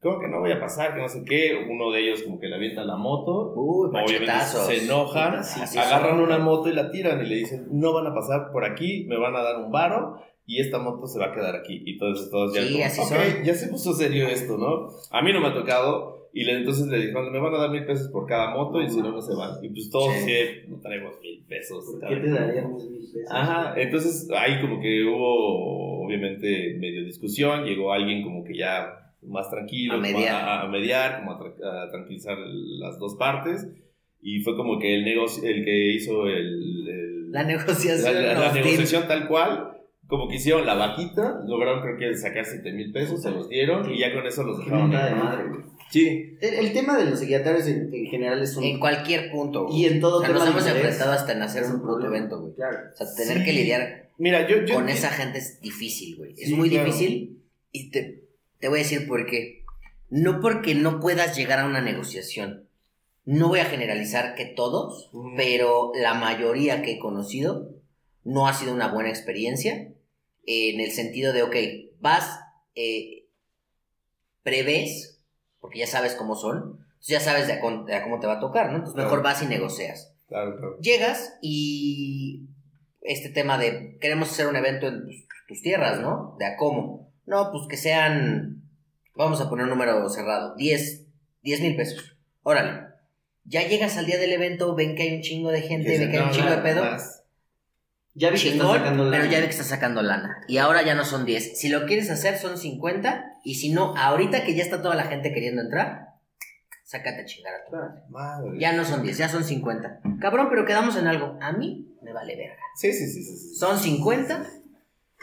¿Cómo que no voy a pasar? Que no sé qué. Uno de ellos como que le avienta la moto. Uy, Obviamente se enojan, Así agarran son. una moto y la tiran y le dicen, no van a pasar por aquí, me van a dar un varo y esta moto se va a quedar aquí. Y entonces todos ya Sí, como, así "Ok, son. ya se puso serio esto, ¿no? A mí no me ha tocado y le- entonces le dijeron, me van a dar mil pesos por cada moto y si no, no se van. Y pues todos Sí. no traemos mil pesos. ¿Por qué te uno". daríamos mil pesos? Ajá, entonces ahí como que hubo obviamente medio discusión, llegó alguien como que ya más tranquilo, A mediar. a, a mediar, como a, tra- a tranquilizar las dos partes y fue como que el negocio, el que hizo el, el- La la, negociación. la- la hostil. negociación tal cual, como que hicieron la vaquita, lograron creo que sacar 7 mil pesos, se los dieron y ya con eso los dejaron. de madre, güey. Sí, El, el tema de los ejidatarios en, en general es un... En cualquier punto. güey. Y en todo o sea, tema nos hemos interés enfrentado hasta en hacer un problema. evento, güey. Claro. O sea, tener Sí. que lidiar mira, yo... yo con esa gente es difícil, güey. Es Sí, muy claro. difícil y te, te voy a decir por qué. No porque no puedas llegar a una negociación. No voy a generalizar que todos, pero la mayoría que he conocido no ha sido una buena experiencia en el sentido de, ok, vas, eh, prevés, porque ya sabes cómo son, entonces ya sabes de a, de a cómo te va a tocar, ¿no? Entonces mejor Claro. vas y negocias. Claro, claro. Llegas y este tema de queremos hacer un evento en tus, tus tierras, ¿no? De a cómo. No, pues que sean, vamos a poner un número cerrado, 10 mil pesos. Órale. Ya llegas al día del evento, ven que hay un chingo de gente, ven que hay un No, chingo de pedo. más. Ya vi que está Chingón, sacando pero lana. ya ve que está sacando lana. Y ahora ya no son 10. Si lo quieres hacer, son 50. Y si no, ahorita que ya está toda la gente queriendo entrar, sácate a chingar a tu madre. Madre. Ya no son 10, ya son 50. Cabrón, pero quedamos en algo. A mí me vale verga. Sí, sí, sí, sí. sí. Son 50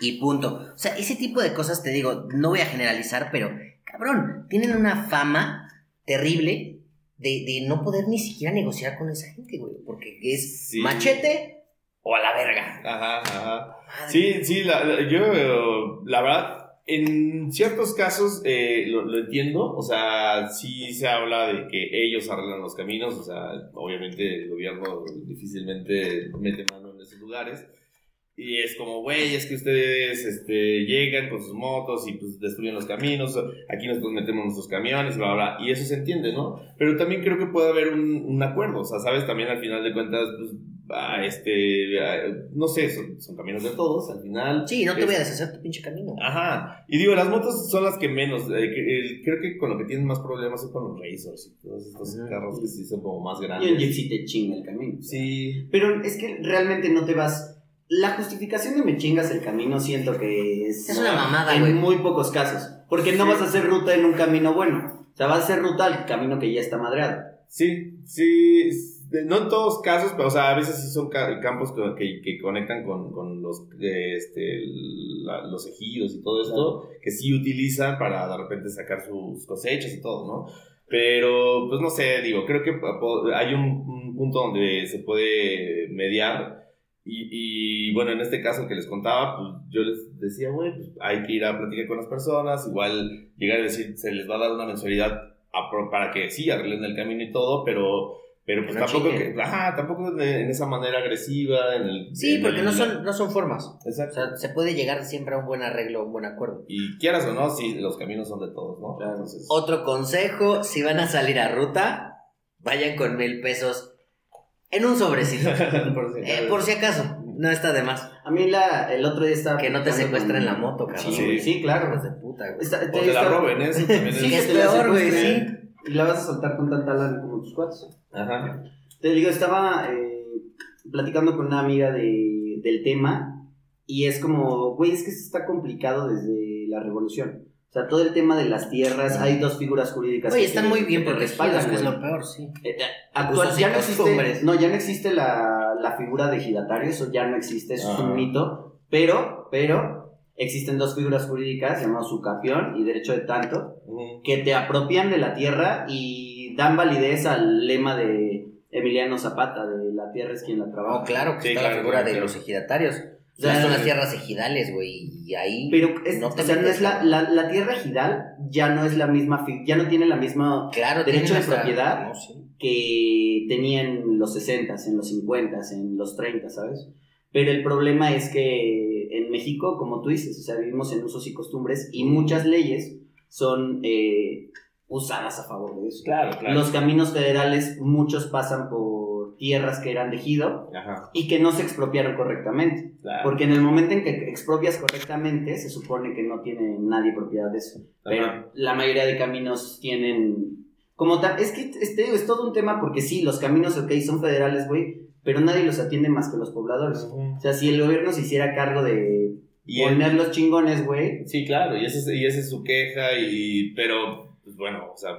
y punto. O sea, ese tipo de cosas te digo, no voy a generalizar, pero cabrón, tienen una fama terrible de, de no poder ni siquiera negociar con esa gente, güey. Porque es Sí. machete o a la verga. Ajá, ajá. Madre. Sí, sí, la- la- yo, la verdad, en ciertos casos eh, lo, lo entiendo, o sea, sí se habla de que ellos arreglan los caminos, o sea, obviamente el gobierno difícilmente mete mano en esos lugares. Y es como, güey, es que ustedes este, llegan con sus motos y pues destruyen los caminos, aquí nosotros metemos nuestros camiones, bla, bla, y eso se entiende, ¿no? Pero también creo que puede haber un, un acuerdo, o sea, ¿sabes? También al final de cuentas, pues, ah, este, ah, no sé, son, son caminos de todos, al final. Sí, no te Es- voy a deshacer tu pinche camino. Ajá, y digo, las motos son las que menos, eh, que- el- creo que con lo que tienen más problemas es con los Razors y todos estos carros que sí son como más Y un grandes. Jeep sí te chinga el camino. Sí, Pero es que realmente no te vas. La justificación de me chingas el camino siento que es. Es una mamada, En güey. muy pocos casos. Porque no vas a hacer ruta en un camino bueno. O sea, vas a hacer ruta al camino que ya está madreado. sí, sí, no en todos casos, pero o sea, a veces sí son ca- campos que, que, que conectan con, con los, eh, este, la- los ejidos y todo esto, que sí utilizan para de repente sacar sus cosechas y todo, ¿no? Pero, pues no sé, digo, creo que hay un, un punto donde se puede mediar. Y, y, bueno, en este caso que les contaba, pues yo les decía, güey, pues hay que ir a platicar con las personas, igual llegar a decir, se les va a dar una mensualidad a para que sí arreglen el camino y todo, pero, pero pues no tampoco, que, ajá, tampoco de- en esa manera agresiva. En el, Sí, en porque el- no son, no son formas. O Exacto. sea, se puede llegar siempre a un buen arreglo, un buen acuerdo. y quieras o no, sí, los caminos son de todos, ¿no? Claro. Entonces, Otro consejo, si van a salir a ruta, vayan con mil pesos en un sobrecito. por si Eh, acaso. por si acaso, no está de más. A mí la, el otro día estaba. Que no te secuestren con- la moto, cabrón. Sí, güey, sí, claro. De puta, güey. Está- o te la roben, ¿eh? Eso también Sí, es- es peor, güey, secuestren Y la vas a soltar con tanta lana como tus cuates. Ajá. Te digo, estaba eh, platicando con una amiga de, del tema y es como, güey, es que esto está complicado desde la revolución. O sea, todo el tema de las tierras, hay dos figuras jurídicas. Oye, que están muy bien que te protegidos, respaldan, que es lo peor, sí. Eh, eh, actual- ya no existe, no, ya no existe la, la figura de ejidatario, eso ya no existe, eso es Ah. un mito, pero, pero existen dos figuras jurídicas llamadas sucapión y derecho de tanto, que te apropian de la tierra y dan validez al lema de Emiliano Zapata, de la tierra es quien la trabaja. No, claro, que Sí, está claro, la figura claro, de claro. los ejidatarios. O sea, son las tierras ejidales, güey, y ahí... Pero es, No o sea, no es la, la, la tierra ejidal ya no es la misma, ya no tiene la misma claro, derecho de propiedad. No, sí. que tenía en los 60, en los 50, en los 30, ¿sabes? Pero el problema es que en México, como tú dices, o sea, vivimos en usos y costumbres y muchas leyes son eh, usadas a favor de eso. Claro, claro. Los caminos federales, muchos pasan por tierras que eran de ejido Ajá, y que no se expropiaron correctamente. claro. Porque en el momento en que expropias correctamente, se supone que no tiene nadie propiedad de eso. Pero Ajá. la mayoría de caminos tienen. Como tal, es que este, es todo un tema porque sí, los caminos, ok, son federales, güey, pero nadie los atiende más que los pobladores. O sea, si el gobierno se hiciera cargo de Y el- poner los chingones, güey, Sí, claro, y esa es, y esa es su queja, y, pero, pues bueno, o sea,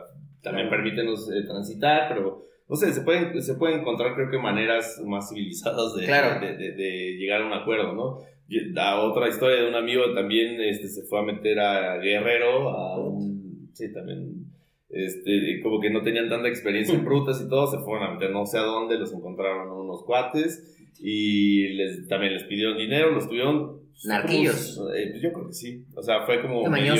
también Claro. permítenos eh, transitar, pero, no sé, se pueden, se pueden encontrar creo que maneras más civilizadas de, Claro. de, de- de llegar a un acuerdo, ¿no? La otra historia de un amigo también este, se fue a meter a Guerrero, a un, sí, también, este, como que no tenían tanta experiencia en rutas y todo, se fueron a meter no sé a dónde, los encontraron unos cuates y les, también les pidieron dinero, los tuvieron... Narquillos. como- eh, pues yo creo que sí. O sea, fue como medio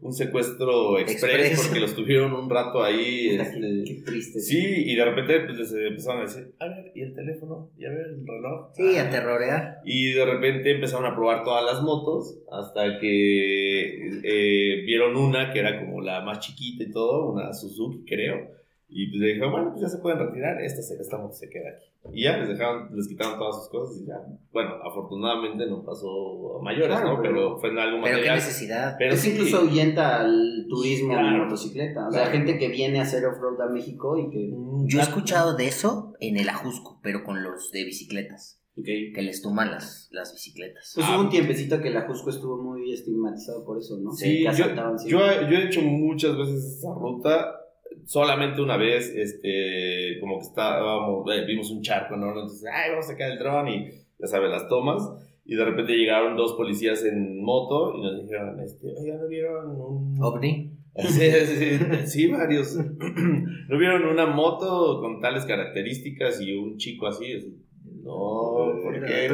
un secuestro express, Express. porque los tuvieron un rato ahí. Este, qué, qué triste. Sí, y de repente pues, les empezaron a decir, a ver, ¿y el teléfono? ¿Y a ver el reloj? Sí, Ah. a terrorear. Y de repente empezaron a probar todas las motos hasta que eh, vieron una que era como la más chiquita y todo, una Suzuki creo. Y pues le dijeron, bueno, pues ya se pueden retirar, esta, esta moto se queda aquí. Y ya les dejaron, les quitaron todas sus cosas y ya. Bueno, afortunadamente no pasó a mayores, Claro, ¿no? pero- Pero fue en algo Pero qué material. necesidad. Pero Eso sí, incluso ahuyenta al turismo en Claro. motocicleta. O sea, Claro. gente que viene a hacer off-road a México y que. mm, Yo he escuchado de eso en el Ajusco, pero con los de bicicletas, que les tumban las, las bicicletas. Pues Ah. hubo un tiempecito que la Jusco estuvo muy estigmatizado por eso, ¿no? Sí, que yo, yo, yo he hecho muchas veces esa ruta. Solamente una vez, este, como que estábamos, eh, vimos un charco, ¿no? Entonces, ay, vamos a sacar el dron y ya sabes, las tomas. Y de repente llegaron dos policías en moto y nos dijeron, este, oiga, ¿no vieron un... ¿OVNI? Sí, sí, sí, sí, varios. ¿No vieron una moto con tales características y un chico así? Así, No, ¿por qué?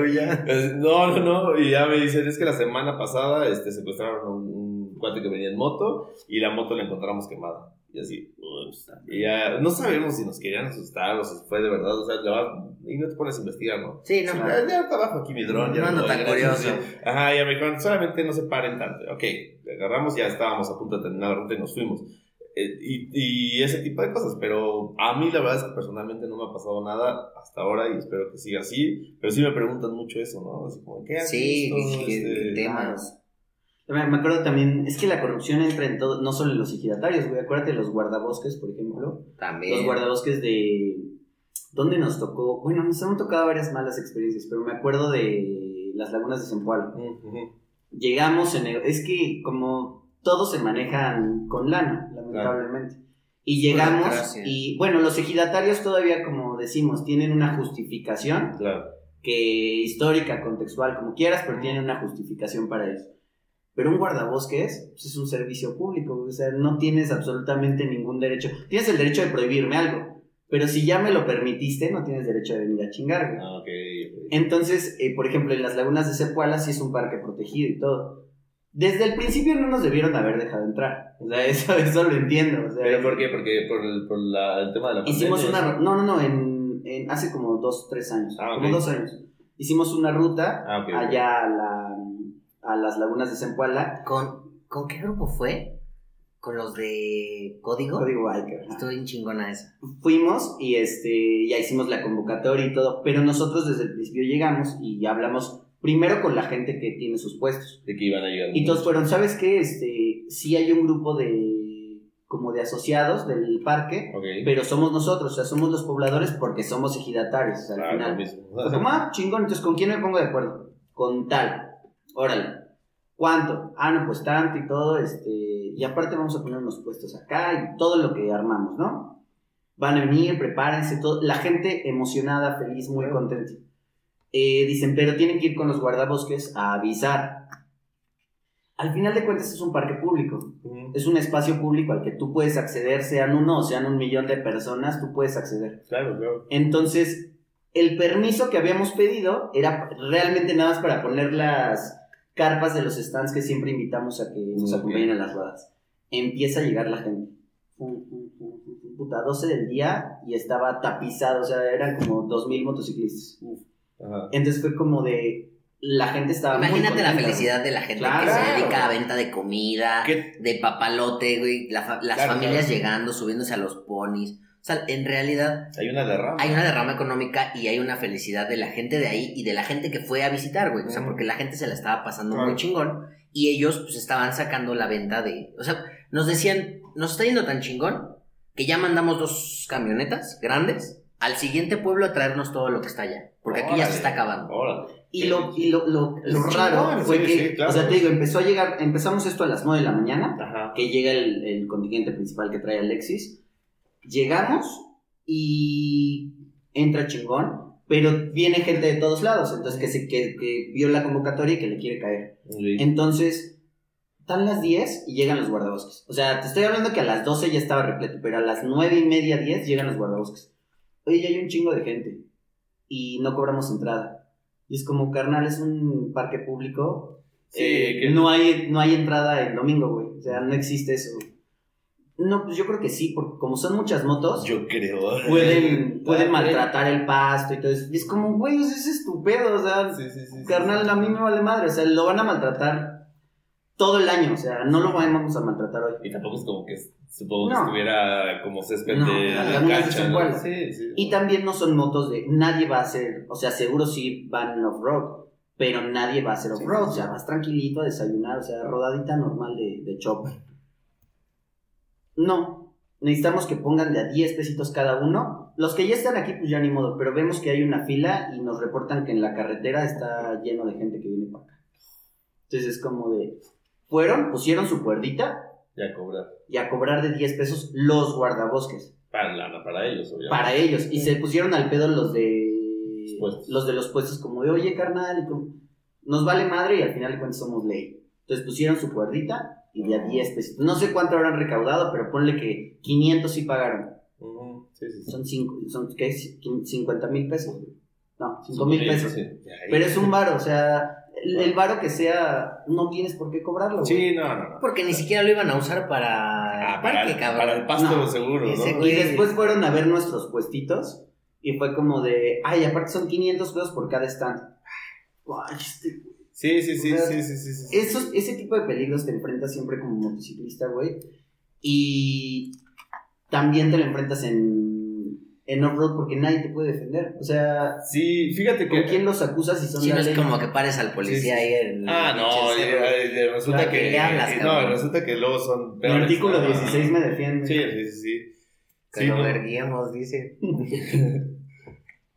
No, no, no. Y ya me dicen, es que la semana pasada este, secuestraron a un, un cuate que venía en moto y la moto la encontramos quemada. Y así, ups. Y ya no sabemos si nos querían asustar o si fue de verdad. O sea, la y no te pones a investigar, ¿no? Sí, no. Ya, ya está abajo aquí mi dron. ya No ando lo tan curioso. Ajá, ya me dijeron, solamente no se paren tanto. Ok, agarramos, ya estábamos a punto de terminar la ruta y nos fuimos. Eh, y, y ese tipo de cosas, pero a mí la verdad es que personalmente no me ha pasado nada hasta ahora y espero que siga así, pero sí me preguntan mucho eso, ¿no? Así como, ¿qué has Sí, qué, Este, qué temas. Me acuerdo también, es que la corrupción entra en todo, no solo en los ejidatarios, güey. Acuérdate de los guardabosques, por ejemplo. También. Los guardabosques de. ¿Dónde nos tocó? Bueno, nos han tocado varias malas experiencias, pero me acuerdo de las lagunas de Zempoala. Ujú. Llegamos en. el- Es que, como todos se manejan con lana, lamentablemente. Y llegamos, y bueno, los ejidatarios todavía, como decimos, tienen una justificación Claro. que histórica, contextual, como quieras, pero tiene una justificación para eso. Pero un guardabosques pues, es un servicio público, o sea, no tienes absolutamente ningún derecho. Tienes el derecho de prohibirme algo, pero si ya me lo permitiste, no tienes derecho de venir a chingar. güey. Ah, ok, ok. Entonces, eh, por ejemplo, en las lagunas de Cepuala sí es un parque protegido y todo. Desde el principio no nos debieron haber dejado entrar. O sea, eso, eso lo entiendo. o sea, ¿Pero por qué? Porque por el, por la- el tema de la Hicimos pandemia, una... No, no, no, en, en- hace como dos, tres años. Ah, ok. Como dos años. Hicimos una ruta Ah, allá a, la, a las lagunas de Zempoala. ¿Con, ¿Con qué grupo fue? ¿Con los de Código? Código Biker. Estoy bien chingona esa. Fuimos y este, ya hicimos la convocatoria y todo, pero nosotros desde el principio llegamos y hablamos primero con la gente que tiene sus puestos. De que iban a llegar. Y todos fueron, ¿sabes qué? Este, sí hay un grupo de, como de asociados del parque, pero somos nosotros, o sea, somos los pobladores porque somos ejidatarios, o sea, al Ah, final. mismo. Como, ah, chingón, entonces, ¿con quién me pongo de acuerdo? Con tal. Órale. ¿Cuánto? Ah, no, pues tanto y todo, este, y aparte vamos a poner unos puestos acá y todo lo que armamos, ¿no? Van a venir, prepárense, todo. La gente emocionada, feliz, muy contenta. Eh, dicen, pero tienen que ir con los guardabosques a avisar. Al final de cuentas es un parque público, es un espacio público al que tú puedes acceder, sean uno o sean un millón de personas, tú puedes acceder. Claro, claro. Entonces, el permiso que habíamos pedido era realmente nada más para poner las carpas de los stands que siempre invitamos a que nos acompañen a las ruedas. Empieza a llegar la gente. Puta, 12 del día y estaba tapizado, o sea, eran como 2.000 motociclistas. Ajá. Entonces fue como de... La gente estaba muy Imagínate la contenta. felicidad de la gente Claro. que se dedica a venta de comida, ¿Qué? de papalote, güey. la fa- las Claro, familias claro. llegando, subiéndose a los ponis. O sea, en realidad Hay una derrama. hay una derrama económica y hay una felicidad de la gente de ahí y de la gente que fue a visitar, güey. O sea, porque la gente se la estaba pasando Claro. muy chingón y ellos pues estaban sacando la venta de... O sea, nos decían, nos está yendo tan chingón que ya mandamos dos camionetas grandes al siguiente pueblo a traernos todo lo que está allá. Porque aquí ya se está acabando. Órale. Y lo, y lo, lo, lo raro chingón, fue sí, que, sí, claro. o sea, te digo, empezó a llegar, empezamos esto a las 9 de la mañana, Ajá. que llega el, el contingente principal que trae Alexis. Llegamos y entra chingón, pero viene gente de todos lados, entonces que, se, que, que vio la convocatoria y que le quiere caer. Entonces, están las 10 y llegan los guardabosques. O sea, te estoy hablando que a las 12 ya estaba repleto, pero a las 9 y media, 10 llegan los guardabosques. Oye, ya hay un chingo de gente y no cobramos entrada. Y es como, carnal, es un parque público. Sí, eh, que- no, hay, no hay entrada el domingo, güey. O sea, no existe eso. No, pues yo creo que sí, porque como son muchas motos, Yo creo. pueden, pueden maltratar el pasto y todo eso. Y es como, güey, eso es estupendo, o sea, Sí, sí, sí, carnal, a mí me vale madre, o sea, lo van a maltratar todo el año, o sea, no lo vamos a maltratar hoy. Y tampoco es como que supongo que estuviera como césped No, de la. Y también no son motos de, nadie va a hacer, o sea, seguro sí van off-road, pero nadie va a hacer off-road, o sea, vas tranquilito a desayunar, o sea, rodadita normal de, de chopper. No, necesitamos que pongan de a 10 pesitos cada uno. Los que ya están aquí, pues ya ni modo, pero vemos que hay una fila y nos reportan que en la carretera está lleno de gente que viene para acá. Entonces es como de, fueron, pusieron su cuerdita Ya cobrar. y a cobrar de 10 pesos los guardabosques Para, lana, para ellos, obviamente. para ellos. Y se pusieron al pedo los de Los puestos. los de los puestos como de, oye, carnal, y como, nos vale madre y al final de cuentas somos ley. Entonces pusieron su cuerdita y de a 10 pesos. No sé cuánto habrán recaudado, pero ponle que 500 sí pagaron. Ujú, Sí, sí, sí. Son, cinco, son ¿qué? 50 mil pesos. No, 5 mil pesos. Pero es un varo, o sea, el, el varo que sea, no tienes por qué cobrarlo. güey. Sí, no, no, no. Porque ni siquiera lo iban a usar para Ah, el para, parque, el, cabrón. para el pasto No, seguro, Y después fueron a ver nuestros puestitos y fue como de, ay, aparte son 500 pesos por cada stand. Ay, este Sí, sí, sí, O sea, sí, sí, sí, sí. esos, ese tipo de peligros te enfrentas siempre como motociclista, güey. Y también te lo enfrentas en, en off-road porque nadie te puede defender. O sea, Sí, fíjate ¿con que... quién los acusas si son Sí, no es como que pares al policía Sí, sí. ahí en Ah, no, cerro. eh, eh, resulta Claro, que... ¿qué le hablas, eh, cabrón? no, resulta que luego son... Peores, artículo ¿no? 16 me defiende. Sí, sí, sí, sí. Que Sí, lo no. verguemos, dice.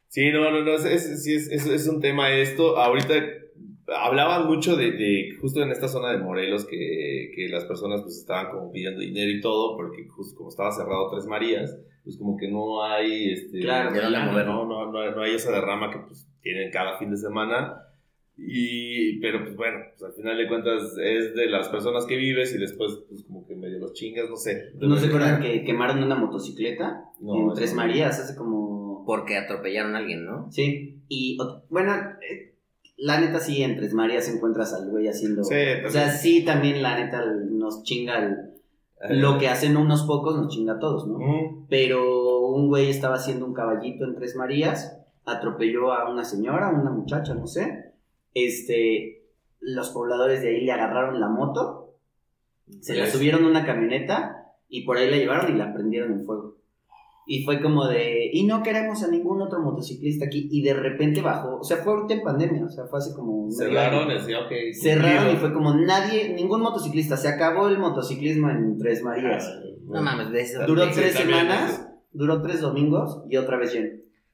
Sí, no, no, no, es, es, es, es un tema esto. Ahorita hablaban mucho de, de justo en esta zona de Morelos que, que las personas pues estaban como pidiendo dinero y todo, porque justo como estaba cerrado Tres Marías, pues como que no hay, este, Claro, no, mover. no, no, no, no hay esa derrama que pues tienen cada fin de semana. Y, pero pues bueno, pues al final de cuentas es de las personas que vives y después pues como que medio los chingas, no sé. ¿No se acuerdan que quemaron una motocicleta No, en Tres. Marías hace como... Porque atropellaron a alguien, ¿no? Sí, y bueno, eh, la neta sí, en Tres Marías encuentras al güey haciendo... Sí, o sea, sí, también la neta nos chinga el- lo que hacen unos pocos, nos chinga a todos, ¿no? Pero un güey estaba haciendo un caballito en Tres Marías, atropelló a una señora, una muchacha, no sé. Este, los pobladores de ahí le agarraron la moto, se la Pues, subieron a una camioneta y por ahí la llevaron y la prendieron en fuego. Y fue como de, y no queremos a ningún otro motociclista aquí. Y de repente bajó, o sea, fue ahorita en pandemia, o sea, fue hace como... Cerraron, decía, ok. Cerraron y fue como nadie, ningún motociclista, se acabó el motociclismo en Tres Marías. No mames, de eso. Duró tres semanas, duró tres domingos y otra vez lleno.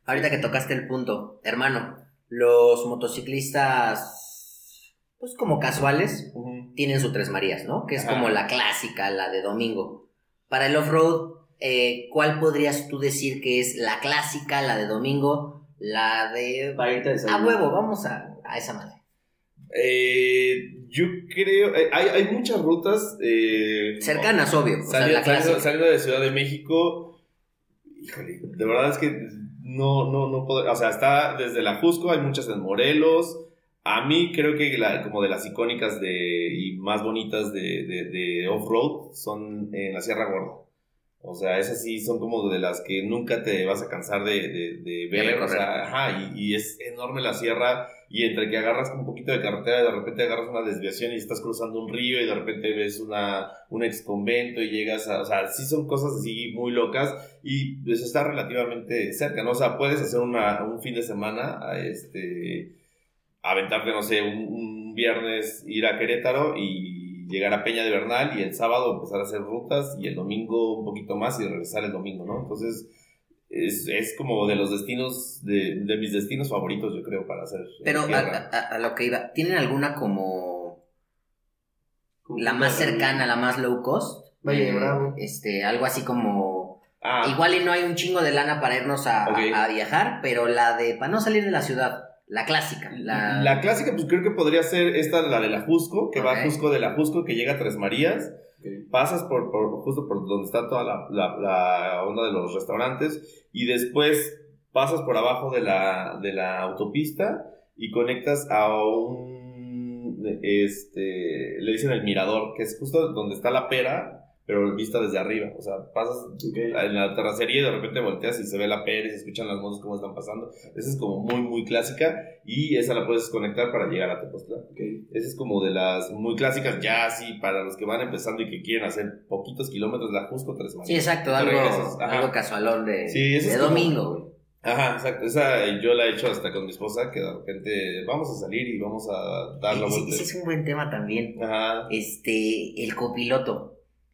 Ahorita que tocaste el punto, hermano, los motociclistas, pues como casuales, tienen su Tres Marías, ¿no? Que es Ajá. como la clásica, la de domingo. Para el off-road, eh, ¿cuál podrías tú decir que es la clásica, la de domingo, la de... Para irte a huevo, vamos a, a esa madre. Eh, yo creo, eh, hay, hay muchas rutas Cercanas, obvio. Sea, saliendo, de Ciudad de México, híjole, de verdad es que no, no, no puedo, o sea, está desde la Jusco, hay muchas en Morelos. A mí creo que la- como de las icónicas de, y más bonitas de, de, de off-road son en la Sierra Gorda. O sea, esas sí son como de las que nunca te vas a cansar de, de, de ver. o sea, ajá, y, y es enorme la sierra. Y entre que agarras un poquito de carretera y de repente agarras una desviación y estás cruzando un río y de repente ves una, un ex convento y llegas a. O sea, sí son cosas así muy locas y pues está relativamente cerca, ¿no? O sea, puedes hacer una, un fin de semana, a este. aventarte, no sé, un, un viernes ir a Querétaro y llegar a Peña de Bernal y el sábado empezar a hacer rutas y el domingo un poquito más y regresar el domingo, ¿no? Entonces. Es, es como de los destinos, de, de mis destinos favoritos, yo creo, para hacer. Pero a, tierra. a- a lo que iba, ¿tienen alguna como la más cercana, la más low cost? Valle de Bravo. Este, algo así como Ah, Igual y no hay un chingo de lana para irnos a viajar, pero la de para no salir de la ciudad, la clásica. La, La clásica, pues creo que podría ser esta, la de la Jusco, que va a Jusco de la Jusco, que llega a Tres Marías. Pasas por, por justo por donde está toda la, la- la onda de los restaurantes y después pasas por abajo de la, de la autopista y conectas a un, este, le dicen el mirador, que es justo donde está la pera, pero vista desde arriba. O sea, pasas en la terracería y de repente volteas y se ve la pera y se escuchan las motos cómo están pasando. Esa es como muy, muy clásica y esa la puedes conectar para llegar a Tepoztlán. Esa es como de las muy clásicas, ya así, para los que van empezando y que quieren hacer poquitos kilómetros, la Jusco Tres Marías. Sí, exacto, algo, algo casualón de, Sí, de como- domingo, güey. Ajá, exacto. Esa yo la he hecho hasta con mi esposa, que de repente vamos a salir y vamos a dar la vuelta. ese es un buen tema también. Ajá. Este, el copiloto.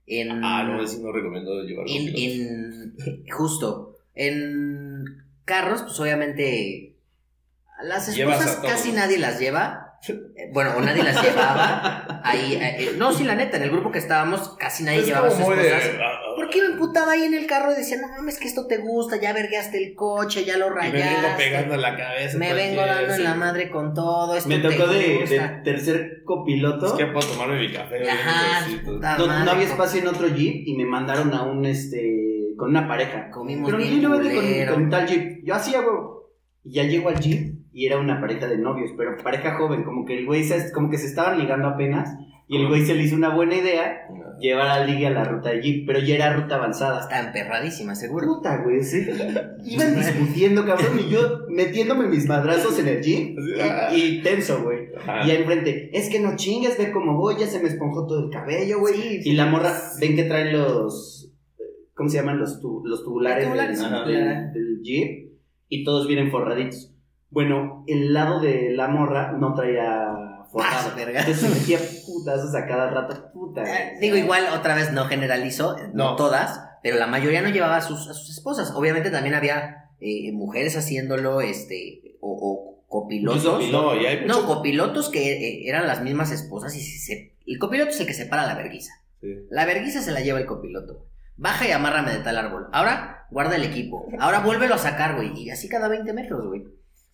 En, Ah, no, ese no recomiendo llevar en, justo, en carros, pues obviamente las esposas casi nadie las lleva. Eh, Bueno, o nadie las llevaba. Ahí, eh, no, sí, la neta, en el grupo que estábamos, casi nadie Es llevaba sus muy de- ah, ah, ¿Por qué me emputaba ahí en el carro y decía, no mames, que esto te gusta, ya vergueaste el coche, ya lo Y me rayaste? vengo pegando en la cabeza. Me vengo dando en la madre con todo. Esto Me tocó de, de gusta. tercer copiloto. Es que puedo tomarme mi café. Ajá, puta No, no había espacio en otro jeep y me mandaron a un este con una pareja. Comimos Pero bien no vete culero. con, con tal jeep. Yo hacía, güey. Y ya llego al jeep y era una pareja de novios, pero pareja joven, como que el güey se, como que se estaban ligando apenas. Y el güey se le hizo una buena idea llevar al ligue a la ruta de jeep, pero ya era ruta avanzada. Está emperradísima, seguro. Puta, güey, sí. Iban discutiendo, cabrón, y yo metiéndome mis madrazos en el jeep ah. y, y tenso, güey. Ajá. Y ahí enfrente, es que no chingues, ve cómo voy, ya se me esponjó todo el cabello, güey. Sí, y la morra, ven que traen los, ¿cómo se llaman? Los, tu- los tubulares, Tubulares, del, ajá. del- del jeep y todos vienen forraditos. Bueno, el lado de la morra no traía forrado. Ah, verga. Entonces se metía putazos a cada rato, puta. Eh. Digo, igual, otra vez no generalizo, no, No. todas, pero la mayoría no llevaba a sus, a sus esposas. Obviamente también había eh, mujeres haciéndolo, este, o, o copilotos. No, hay copilotos que eh, eran las mismas esposas y si se, el copiloto es el que separa la verguiza. Sí. La verguiza se la lleva el copiloto. Baja y amárrame de tal árbol. Ahora guarda el equipo. Ahora vuélvelo a sacar, güey. Y así cada 20 metros, güey.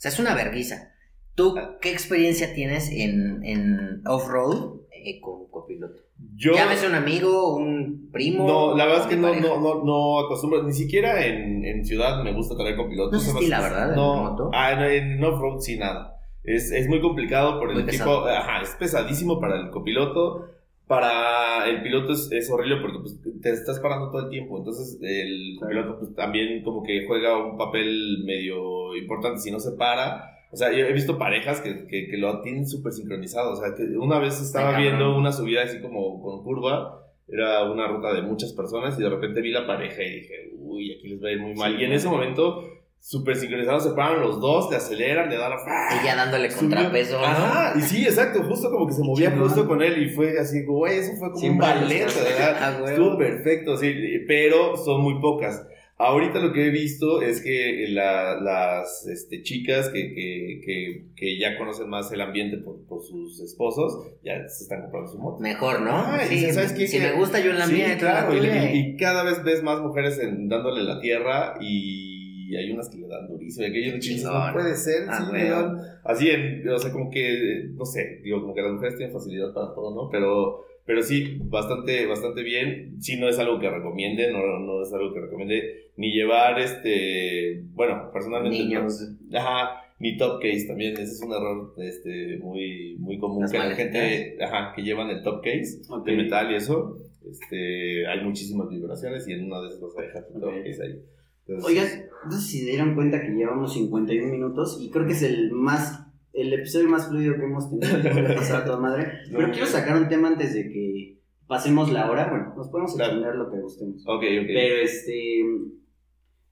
O sea, es una verguiza. ¿Tú qué experiencia tienes en, en off-road eh, con copiloto? Yo, Llámese un amigo, un primo. no, la verdad es que no, no, no, no acostumbro, ni siquiera en, en ciudad me gusta traer copilotos. No estila, hace- ¿verdad, en No, moto? ah, no, en off-road sí, nada. Es, es muy complicado por el Muy tipo, pesado. ajá, es pesadísimo para el copiloto. Para el piloto es, es horrible porque pues, te estás parando todo el tiempo. Entonces el Claro. piloto pues, también como que juega un papel medio importante si no se para. O sea, yo he visto parejas que, que, que lo tienen súper sincronizado. O sea, que una vez estaba Ay, viendo una subida así como con curva. Era una ruta de muchas personas y de repente vi la pareja y dije, uy, aquí les va a ir muy mal. Sí, y en ese momento, súper sincronizados, se paran los dos, le aceleran, le dan la... Y ya dándole contrapeso, ¿no? Ajá, y sí, exacto, justo como que se movía justo con él y fue así, güey, eso fue como Siempre un ballet. ¿verdad? Ah. Estuvo perfecto, sí, pero son muy pocas. Ahorita lo que he visto es que la- las este, chicas que, que, que, que ya conocen más el ambiente por, por sus esposos, ya se están comprando su moto. Mejor, ¿no? Ah, sí, dices, ¿sabes qué? si me gusta yo en la sí, mía, claro, y cada vez ves más mujeres en, dándole la tierra y hay unas que le dan durísimo, y aquellos dices, no puede ser, Ah, sí, dan así en, o sea, como que, no sé, digo, como que las mujeres tienen facilidad para todo, ¿no? Pero, pero sí, bastante, bastante bien, sí no es algo que recomiende, no, no es algo que recomiende, ni llevar, este, bueno, personalmente, Niños. no- ajá, ni top case también, ese es un error, este, muy, muy común, Las que la gente, ajá, que llevan el top case, Ok. de metal y eso, este, hay muchísimas vibraciones y en una de esas vas a dejar tu top case ahí. Entonces, Oigan, no sé si se dieron cuenta que llevamos 51 minutos y creo que es el más, el episodio más fluido que hemos tenido. pasar a toda madre. No. Pero quiero sacar un tema antes de que pasemos la hora. Bueno, nos podemos Claro. extender lo que gustemos. Ok, ok. Pero este.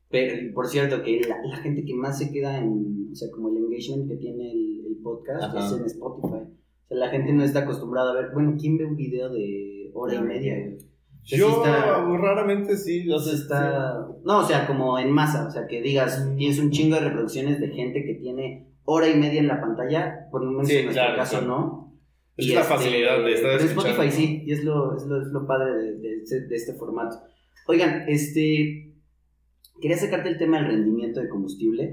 Pero, por cierto, que la, la gente que más se queda en. O sea, como el engagement que tiene el, el podcast Ajá. es en Spotify. O sea, la gente no está acostumbrada a ver. Bueno, ¿quién ve un video de hora y media? güey? Yo sí está- raramente sí, o sea, Entonces está. No, o sea, como en masa. O sea, que digas, tienes un chingo de reproducciones de gente que tiene hora y media en la pantalla. Por menos Sí, en nuestro claro, caso. ¿no? Es Y la este, facilidad de estar pero escuchando. Spotify sí, y es lo, es lo, es lo padre de, de este- de este formato. Oigan, este. quería sacarte el tema del rendimiento de combustible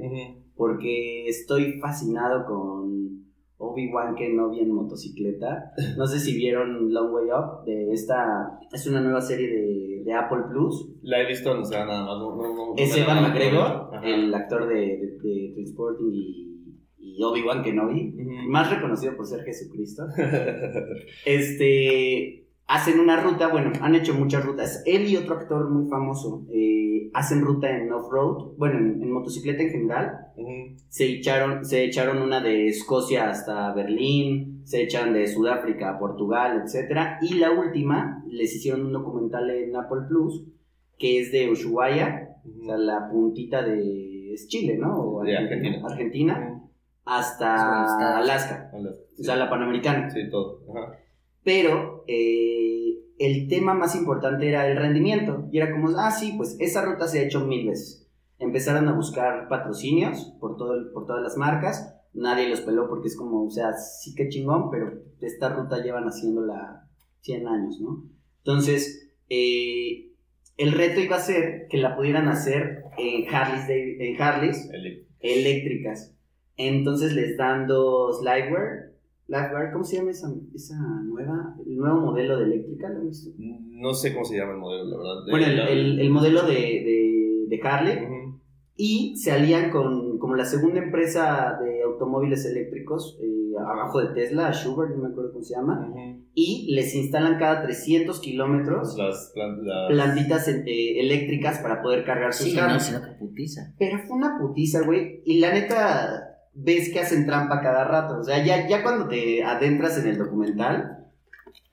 porque estoy fascinado con Obi-Wan Kenobi en motocicleta. No sé si vieron Long Way Up, de esta, es una nueva serie de, de Apple Plus. La he visto, o sea, nada más. No, no, no, Es no Evan McGregor, el actor de, de, de Transporting y, y Obi-Wan Kenobi, Ujú. más reconocido por ser Jesucristo. Este, hacen una ruta, bueno, han hecho muchas rutas. Él y otro actor muy famoso eh, hacen ruta en off-road, bueno, en, en motocicleta en general. Se echaron, se echaron una de Escocia hasta Berlín, se echan de Sudáfrica a Portugal, etc. Y la última, les hicieron un documental en Apple Plus, que es de Ushuaia, o sea, la puntita de es Chile, ¿no? O De Argentina. Hasta Alaska, Hola. o sea, la Panamericana. Sí, todo. Ajá. Pero eh, el tema más importante era el rendimiento. Y era como, ah, sí, pues esa ruta se ha hecho mil veces. Empezaron a buscar patrocinios por, todo el- por todas las marcas. Nadie los peló porque es como, o sea, sí que chingón, pero esta ruta llevan haciéndola 100 años, ¿no? Entonces, eh, el reto iba a ser que la pudieran hacer en Harleys, de- en Harleys El- eléctricas. Entonces les dan dos Liveware. Liveware, ¿cómo se llama esa, esa nueva? El nuevo modelo de eléctrica, ¿lo visto? No sé cómo se llama el modelo, la verdad. Bueno, el, La- el- el modelo de, de, de Harley. Ujú. Y se alían con como la segunda empresa de automóviles eléctricos, eh, abajo de Tesla, Schubert, no me acuerdo cómo se llama. Ujú. Y les instalan cada 300 kilómetros Las, plan- las- plantitas eh, eléctricas para poder cargar sus Sí, no, carros. sino que putiza. Pero fue una putiza, güey. Y la neta, ves que hacen trampa cada rato. O sea, ya, ya cuando te adentras en el documental,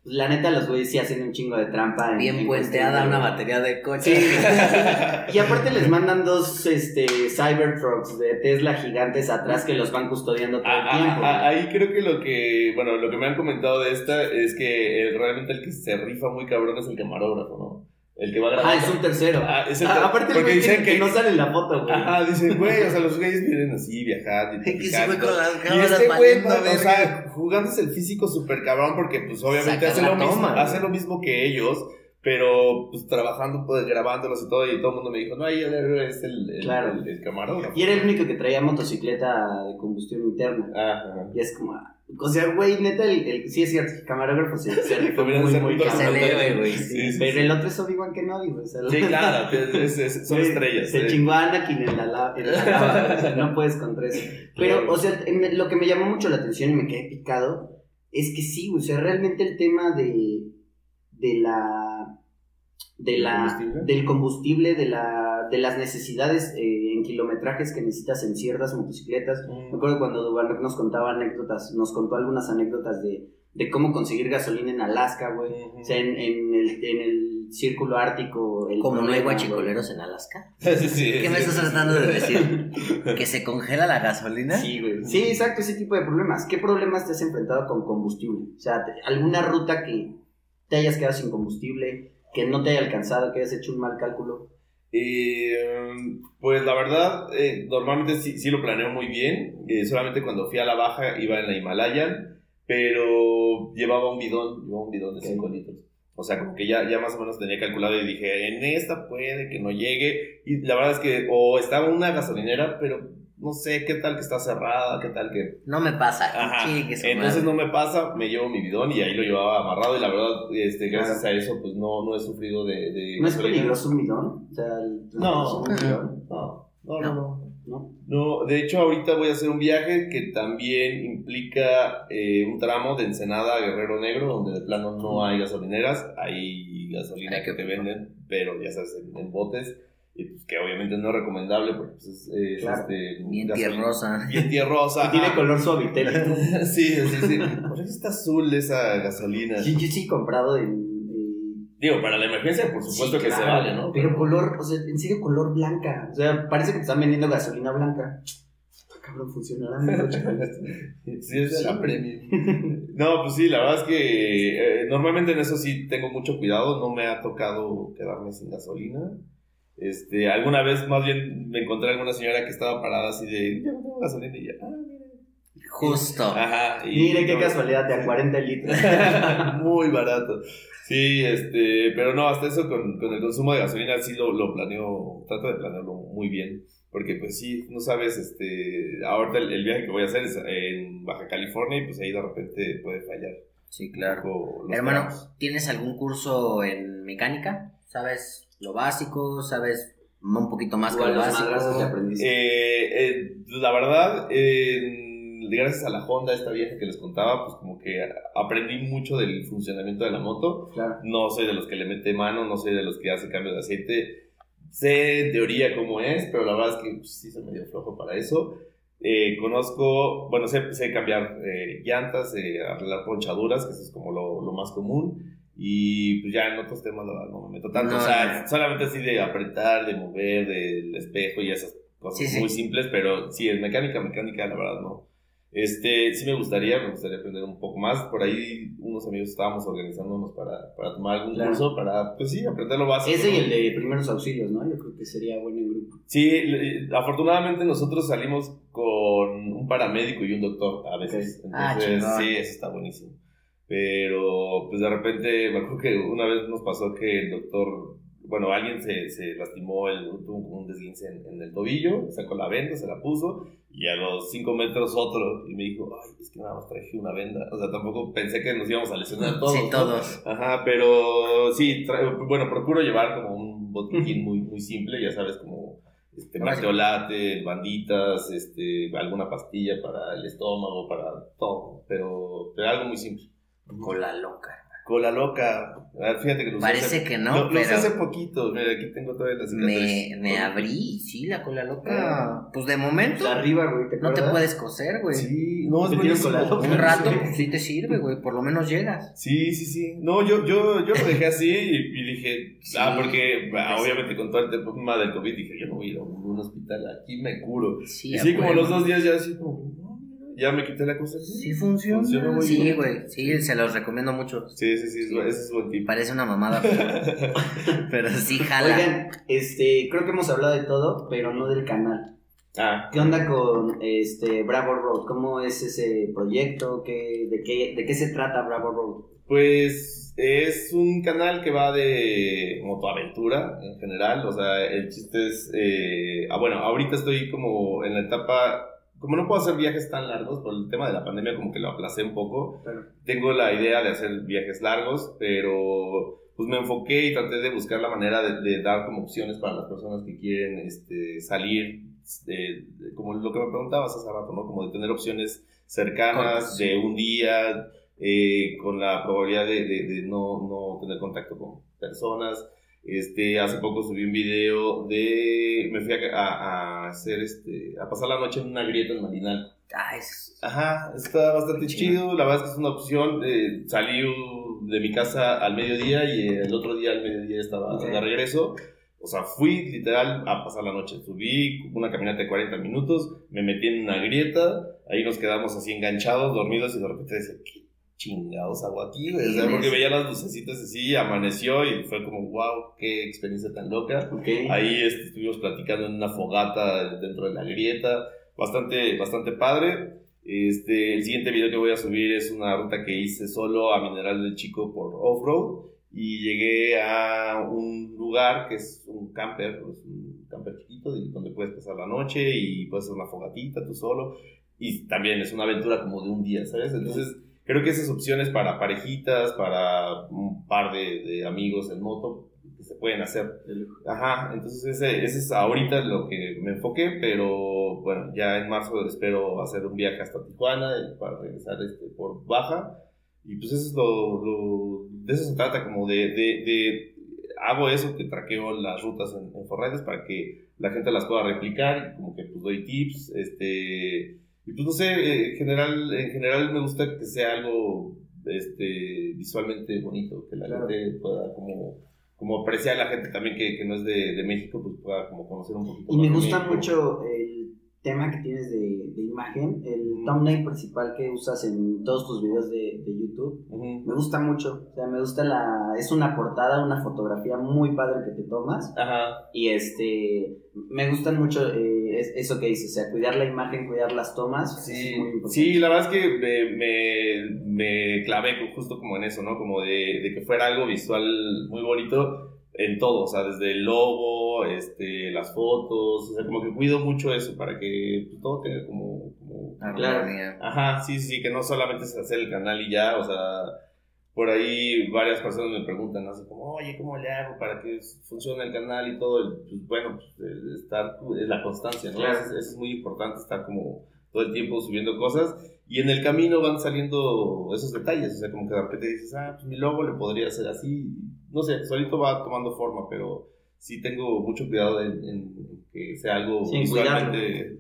pues, la neta, los güeyes sí hacen un chingo de trampa. en- Bien en puenteada de- una batería de coche. Sí. y aparte les mandan dos este, Cybertrucks de Tesla gigantes atrás que los van custodiando todo el Ah, tiempo. ah, ah, güey. ahí creo que lo que, bueno, lo que me han comentado de esta es que el- realmente el que se rifa muy cabrón es el camarógrafo, ¿no? El que va grabando. Ah, es un tercero. Ah, es el Ah, aparte, porque dicen que, que- no sale en la foto, güey. Ajá, dicen, güey, o sea, los güeyes vienen así, viajando y Que se platicando. fue con las Y este güey, valiendo o sea, jugándose el físico súper cabrón porque, pues, obviamente hace lo, mismo, hace lo mismo que ellos, pero, pues, trabajando, pues, grabándolos y todo, y todo el mundo me dijo, no, ahí es el, el, Claro. el, el camarógrafo. Y era el único que traía motocicleta de combustión interna. Ajá. Y es como, o sea, güey, neta, el, el- sí es cierto, el camarógrafo se, se rifó muy, muy muy güey. Sí, sí, Pero sí. el otro es Obi-Wan Kenobi, güey. o sea, Sí, claro, es- es- son estrellas. Se chingó a Anakin en la, la- en la lava, güey, o sea, no puedes contra eso. Pero, o sea, en- lo que me llamó mucho la atención y me quedé picado es que sí, güey, o sea, realmente el tema de, de la... De ¿Del la, combustible? del combustible, de, la, de las necesidades eh, en kilometrajes que necesitas en ciertas motocicletas, me acuerdo cuando Dubarrock nos contaba anécdotas, nos contó algunas anécdotas de, de cómo conseguir gasolina en Alaska, güey. O sea, en, en el, en el círculo ártico. El Como no hay guachicoleros en Alaska. Sí, sí, ¿Qué me sí, estás sí. tratando de decir? ¿Que se congela la gasolina? Sí, güey. Sí, exacto, ese tipo de problemas. ¿Qué problemas te has enfrentado con combustible? O sea, alguna ruta que te hayas quedado sin combustible, que no te haya alcanzado, que hayas hecho un mal cálculo. Eh, pues la verdad, eh, normalmente sí, sí lo planeo muy bien. Eh, solamente cuando fui a la baja iba en la Himalayan, pero llevaba un bidón, llevaba un bidón de 5 litros. O sea, como que ya, ya más o menos tenía calculado y dije, en esta puede que no llegue. Y la verdad es que o estaba una gasolinera, pero no sé qué tal que está cerrada, qué tal que... No me pasa. Ajá. Entonces madre. no me pasa, me llevo mi bidón y ahí lo llevaba amarrado y la verdad, este, gracias a eso, pues no, no he sufrido de... de ¿No es peligroso un bidón? O sea, el- No. un bidón, No, no, no, no. ¿no? No, de hecho ahorita voy a hacer un viaje que también implica eh, un tramo de Ensenada a Guerrero Negro, donde de plano no hay gasolineras, hay gasolina Hay que que te venden, pero ya sabes, en, en botes, y pues que obviamente no es recomendable porque pues, es, es, Claro. este, Bien tierrosa. Bien tierrosa. Y tiene color suavitel. sí, sí, sí. Por eso está azul esa gasolina. Sí, yo sí he comprado en... en- Digo, para la emergencia, por supuesto Sí, que se vale, ¿no? Pero color, o sea, en serio, color blanca. O sea, parece que te están vendiendo gasolina blanca. Cabrón, funcionará. Sí, es de Sí. la premium. No, pues sí, la verdad es que eh, normalmente en eso sí tengo mucho cuidado. No me ha tocado quedarme sin gasolina. Este, alguna vez más bien me encontré a alguna señora que estaba parada así de, ya no tengo gasolina y ya, ah, mira. Justo. Ajá. y- Mire qué no, casualidad, de a 40 litros. Muy barato. Sí, este, pero no, hasta eso con, con el consumo de gasolina sí lo, lo planeo, trato de planearlo muy bien, porque pues sí, no sabes, este, ahorita el, el viaje que voy a hacer es en Baja California y pues ahí de repente puede fallar. Sí, claro. Hermano. ¿tienes algún curso en mecánica? ¿Sabes lo básico? ¿Sabes un poquito más que lo madrazos que básico? aprendiste. Eh, eh, la verdad, eh, gracias a la Honda, esta vieja que les contaba, pues como que aprendí mucho del funcionamiento de la moto. Claro. No soy de los que le mete mano, no soy de los que hace cambio de aceite. Sé en teoría cómo es, pero la verdad es que pues, sí soy medio flojo para eso. Eh, conozco, bueno, sé, sé cambiar eh, llantas, eh, arreglar ponchaduras, que eso es como lo, lo más común. Y pues ya en otros temas la verdad no me meto tanto. No, o sea, no. solamente así de apretar, de mover, del espejo y esas cosas Sí, sí. muy simples, pero sí, en mecánica, mecánica, la verdad no. Este, sí me gustaría, me gustaría aprender un poco más. Por ahí unos amigos estábamos organizándonos para, para tomar algún Claro. curso, para, pues sí, aprender lo básico. Ese y el de primeros auxilios, ¿no? Yo creo que sería bueno en grupo. Sí, afortunadamente nosotros salimos con un paramédico y un doctor a veces. Ok. Ah, Entonces, chingón. sí, eso está buenísimo. Pero, pues de repente, me acuerdo que una vez nos pasó que el doctor, bueno, alguien se, se lastimó, el, tuvo un desguince en, en el tobillo, sacó la venda, se la puso, y a los cinco metros otro, y me dijo, ay, es que nada más traje una venda. O sea, tampoco pensé que nos íbamos a lesionar todos. Sí, ¿no? todos. Ajá, pero sí, bueno, procuro llevar como un botiquín muy, muy simple, ya sabes, como este, marteolate, banditas, este, alguna pastilla para el estómago, para todo, pero, pero algo muy simple. Cola loca. Cola loca, ah, fíjate que lo usé Parece hace- que no, lo, lo usé pero- hace poquito, mira, aquí tengo toda la cicatriz. Me, me abrí, sí, la cola loca. Pues de momento De arriba, güey, ¿te no te puedes coser, güey. Sí, no, es buenísimo. cola loca. Un rato, Sí. pues sí te sirve, güey. Por lo menos llegas. Sí, sí, sí. No, yo, yo, yo lo dejé así y, y dije, ah, porque ah, Pues- obviamente con todo el tema del COVID dije, yo no voy a ir a un hospital, aquí me curo. Sí, y sí, como los dos días ya así como, ya me quité la cosa. Sí funciona. Funciona muy sí, güey. Sí, se los recomiendo mucho. Sí, sí, sí, es- ese es buen tip. Parece una mamada, pero, pero sí jala. Oigan, este, creo que hemos hablado de todo, pero no del canal. ah, ¿Qué onda con este Bravo Road? ¿Cómo es ese proyecto? ¿Qué, de, qué, ¿De qué se trata Bravo Road? pues es un canal que va de motoaventura en general, o sea, el chiste es, eh, ah, bueno, ahorita estoy como en la etapa, como no puedo hacer viajes tan largos por el tema de la pandemia, como que lo aplacé un poco, tengo la idea de hacer viajes largos, pero pues me enfoqué y traté de buscar la manera de, de dar como opciones para las personas que quieren este, salir, de- de- como lo que me preguntabas hace rato, ¿no? Como de tener opciones cercanas, de un día, eh, con la probabilidad de, de- de no, no tener contacto con personas. Este, hace poco subí un video de, me fui a, a- a hacer, este, a pasar la noche en una grieta en Marinal. Ah, es- Ajá, está bastante Chido. chido. La verdad es que es una opción. eh, salí de mi casa al mediodía y el otro día al mediodía estaba de regreso. O sea, fui literal a pasar la noche. Subí una caminata de 40 minutos, me metí en una grieta, ahí nos quedamos así enganchados, dormidos y de repente decía, ¿qué chingados hago aquí? güey?" O sea, porque veía las lucecitas así, amaneció y fue como, wow, qué experiencia tan loca. ¿Ok? Ahí este, estuvimos platicando en una fogata dentro de la grieta, bastante, bastante padre. Este, el siguiente video que voy a subir es una ruta que hice solo a Mineral del Chico por off-road y llegué a un lugar que es un camper, es un camper chiquito de- donde puedes pasar la noche y puedes hacer una fogatita tú solo y también es una aventura como de un día, ¿sabes? Entonces creo que esas opciones para parejitas, para un par de, de amigos en moto que se pueden hacer. Ajá, entonces ese, ese es ahorita lo que me enfoqué, pero bueno, ya en marzo espero hacer un viaje hasta Tijuana para regresar este, por Baja. Y pues eso es lo, lo- de eso se trata, como de, de, de- hago eso, que traqueo las rutas en, en Forredes para que la gente las pueda replicar y como que pues doy tips, este, y pues no sé, eh, en general, en general me gusta que sea algo este, visualmente bonito, que la Claro. gente pueda como, como apreciar a la gente también que, que no es de, de México, pues pueda como conocer un poquito Y me gusta México. mucho el tema que tienes de, de imagen, el thumbnail principal que usas en todos tus videos de, de YouTube, Ujú. me gusta mucho. O sea, me gusta la. Es una portada, una fotografía muy padre que te tomas. Ajá. Y este. Me gustan mucho eh, es- eso que dices, o sea, cuidar la imagen, cuidar las tomas. Sí, es muy importante. sí, la verdad es que me, me, me clavé justo como en eso, ¿no? Como de, de que fuera algo visual muy bonito en todo, o sea, desde el logo, este, las fotos, o sea, como que cuido mucho eso para que pues, todo tenga como, como. Armonía. Ajá, sí, sí, que no solamente es hacer el canal y ya, o sea, por ahí varias personas me preguntan así como, oye, ¿cómo le hago para que funcione el canal y todo? Pues, bueno, pues, estar, es la constancia, ¿no? Claro. Eso, es- es muy importante, estar como todo el tiempo subiendo cosas y en el camino van saliendo esos detalles, o sea, como que de repente dices, ah, pues mi logo le podría hacer así, no sé, solito va tomando forma, pero sí tengo mucho cuidado en, en que sea algo Sí, visualmente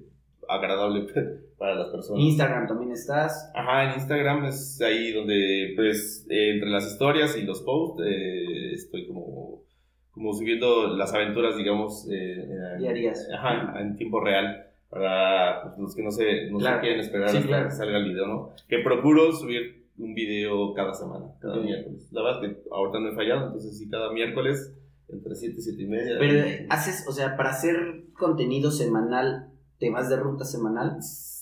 agradable para las personas. Instagram también estás. Ajá, en Instagram es ahí donde, pues, eh, entre las historias y los posts, eh, estoy como, como subiendo las aventuras, digamos, eh, Diarias. Ajá, en tiempo real. Para pues, los que no se, no se Claro. quieren esperar Sí, hasta claro. que salga el video, ¿no? Que procuro subir un video cada semana, cada miércoles. La verdad es que ahorita no he fallado, entonces sí, cada miércoles, entre 7 y 7 y media. Pero eh, haces, o sea, para hacer contenido semanal, te vas de ruta semanal.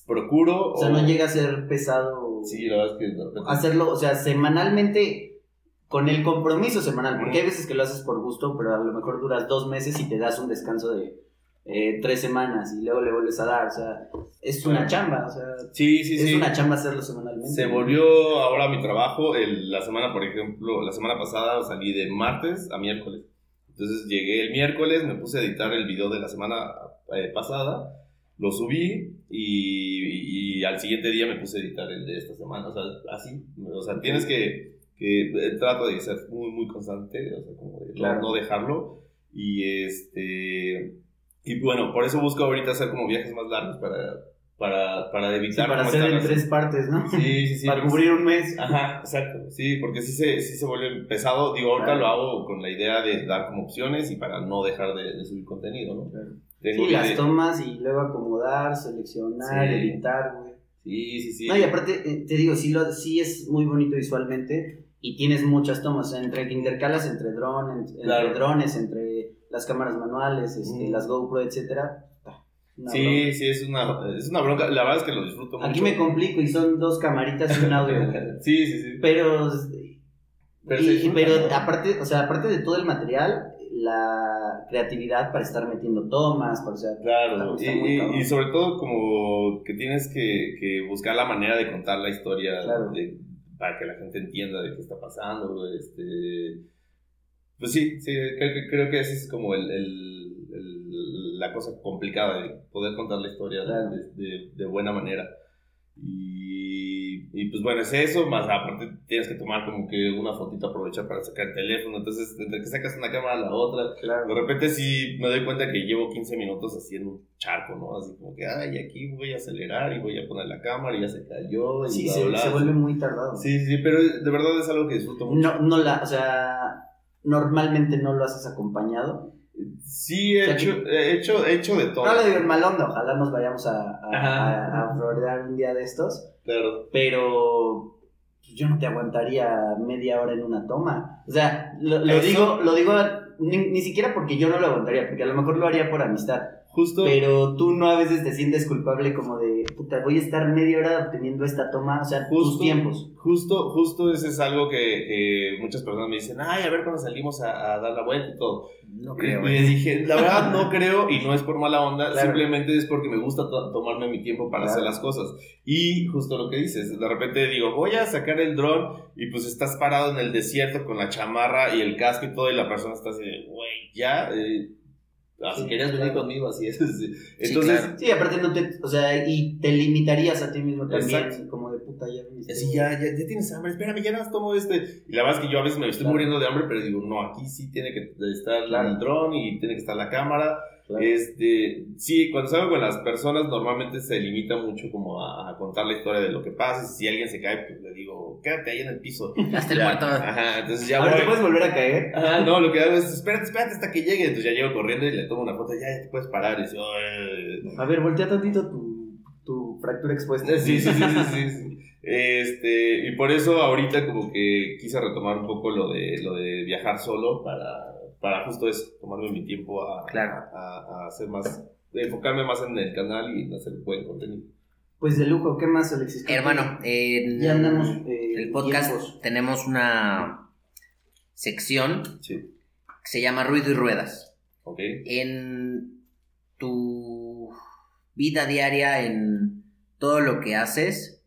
procuro. O sea, no llega a ser pesado Sí, la verdad es que hacerlo, o sea, semanalmente con el compromiso semanal, porque hay veces que lo haces por gusto, pero a lo mejor duras dos meses y te das un descanso de eh, tres semanas y luego le vuelves a dar, o sea, es una chamba, o sea, Sí, sí, es sí. una chamba hacerlo semanalmente. Se volvió ahora mi trabajo. El- la semana, por ejemplo, la semana pasada salí de martes a miércoles. Entonces llegué el miércoles, me puse a editar el video de la semana eh, pasada, lo subí y, y al siguiente día me puse a editar el de esta semana. O sea, así. O sea, tienes que, que eh, trato de ser muy, muy constante, o sea, como de Claro. no, dejarlo. Y este. Y bueno, por eso busco ahorita hacer como viajes más largos para, para, para Sí, evitar. para como hacer en tres partes, ¿no? Sí, sí, sí. para cubrir un mes. Ajá, exacto. Sí, porque sí se, sí se vuelve pesado. Digo, ahorita Claro. lo hago con la idea de dar como opciones y para no dejar de, de subir contenido, ¿no? Tengo Sí, las tomas y luego acomodar, seleccionar, Sí. editar, güey. Sí, sí, sí. No, y aparte, eh, te digo, sí, lo, sí es muy bonito visualmente y tienes muchas tomas, entre que intercalas entre, dron, en- entre Claro. drones, entre las cámaras manuales, este, Mm. las GoPro, etcétera. Una Sí, bronca. sí, es una, es una bronca. La verdad es que lo disfruto mucho. Aquí me complico y son dos camaritas y un audio, sí, sí, sí. pero, Pero aparte, o sea, aparte de todo el material, la creatividad para estar metiendo tomas, para, o sea, Claro, y, sobre todo como que tienes que, que buscar la manera de contar la historia Claro. de- para que la gente entienda de qué está pasando. Este, pues sí, sí creo, que- creo que esa es como el, el- el- la cosa complicada de poder contar la historia de- Claro. de, de- de buena manera. Y, y pues bueno, es eso, más aparte tienes que tomar como que una fotito, aprovechar para sacar el teléfono, entonces entre que sacas una cámara a la otra, claro. de repente sí me doy cuenta que llevo 15 minutos así en un charco, ¿no? Así como que, ay, aquí voy a acelerar y voy a poner la cámara y ya se cayó y Sí, bla, se, bla, se vuelve muy tardado. Sí, sí, pero de verdad es algo que disfruto mucho. No, no la, o sea, normalmente no lo haces acompañado. Sí, he hecho, he hecho, he hecho de todo. No lo digo en mal onda, ojalá nos vayamos a, a, a, un día de estos, Claro. pero yo no te aguantaría media hora en una toma. O sea, lo, lo digo, lo digo ni, ni siquiera porque yo no lo aguantaría, porque a lo mejor lo haría por amistad, Justo. pero tú no a veces te sientes culpable como de, puta, voy a estar media hora obteniendo esta toma, o sea, tus Justo. tiempos. Justo, justo ese es algo que, que muchas personas me dicen, ay, a ver cuando salimos a, a dar la vuelta y todo. No Y creo. les ¿eh? dije, la verdad no creo y no es por mala onda, Claro. simplemente es porque me gusta to- tomarme mi tiempo para Claro. hacer las cosas. Y justo lo que dices, de repente digo, voy a sacar el dron y pues estás parado en el desierto con la chamarra y el casco y todo y la persona está así de, güey, ya, eh, Sí, querías venir claro. conmigo, así es. Entonces, claro. Sí, aparte no te, o sea, y te limitarías a ti mismo también, Exacto. como de puta, ya viniste. Así ya, ya, ya tienes hambre, espérame, ya nada más tomo este. Y la verdad es que yo a veces me estoy Claro. muriendo de hambre, pero digo, no, aquí sí tiene que estar Claro. el dron y tiene que estar la cámara. Claro. Este, sí, cuando salgo con las personas normalmente se limita mucho como a, a contar la historia de lo que pasa. Y si alguien se cae, pues le digo, quédate ahí en el piso. Hasta el muerto. Ajá, entonces ya Ahora voy. te puedes volver a caer. Ajá, no, lo que hago es, espérate, espérate hasta que llegue. Entonces ya llego corriendo y le tomo una foto, ya, ya te puedes parar. Y dice. A ver, voltea tantito tu, tu fractura expuesta. Sí, sí, sí, sí, sí, sí. Este, y por eso ahorita como que quise retomar un poco lo de, lo de viajar solo para, para justo eso, tomarme mi tiempo a, Claro. a, a hacer más, enfocarme más en el canal y hacer buen contenido. Pues de lujo, ¿qué más, Alexis? Hermano, en Ya andamos. eh, el podcast tiempos. tenemos una sección Sí, que se llama Ruido y Ruedas. ok. En tu vida diaria, en todo lo que haces,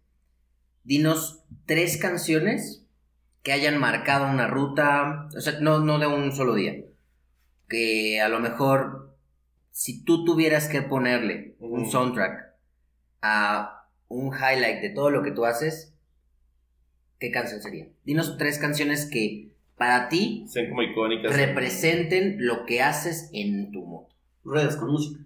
dinos tres canciones que hayan marcado una ruta, o sea, no, no de un solo día, que a lo mejor si tú tuvieras que ponerle un soundtrack a un highlight de todo lo que tú haces, ¿qué canción sería? Dinos tres canciones que para ti Sean como icónicas. representen lo que haces en tu moto. Ruedas con música.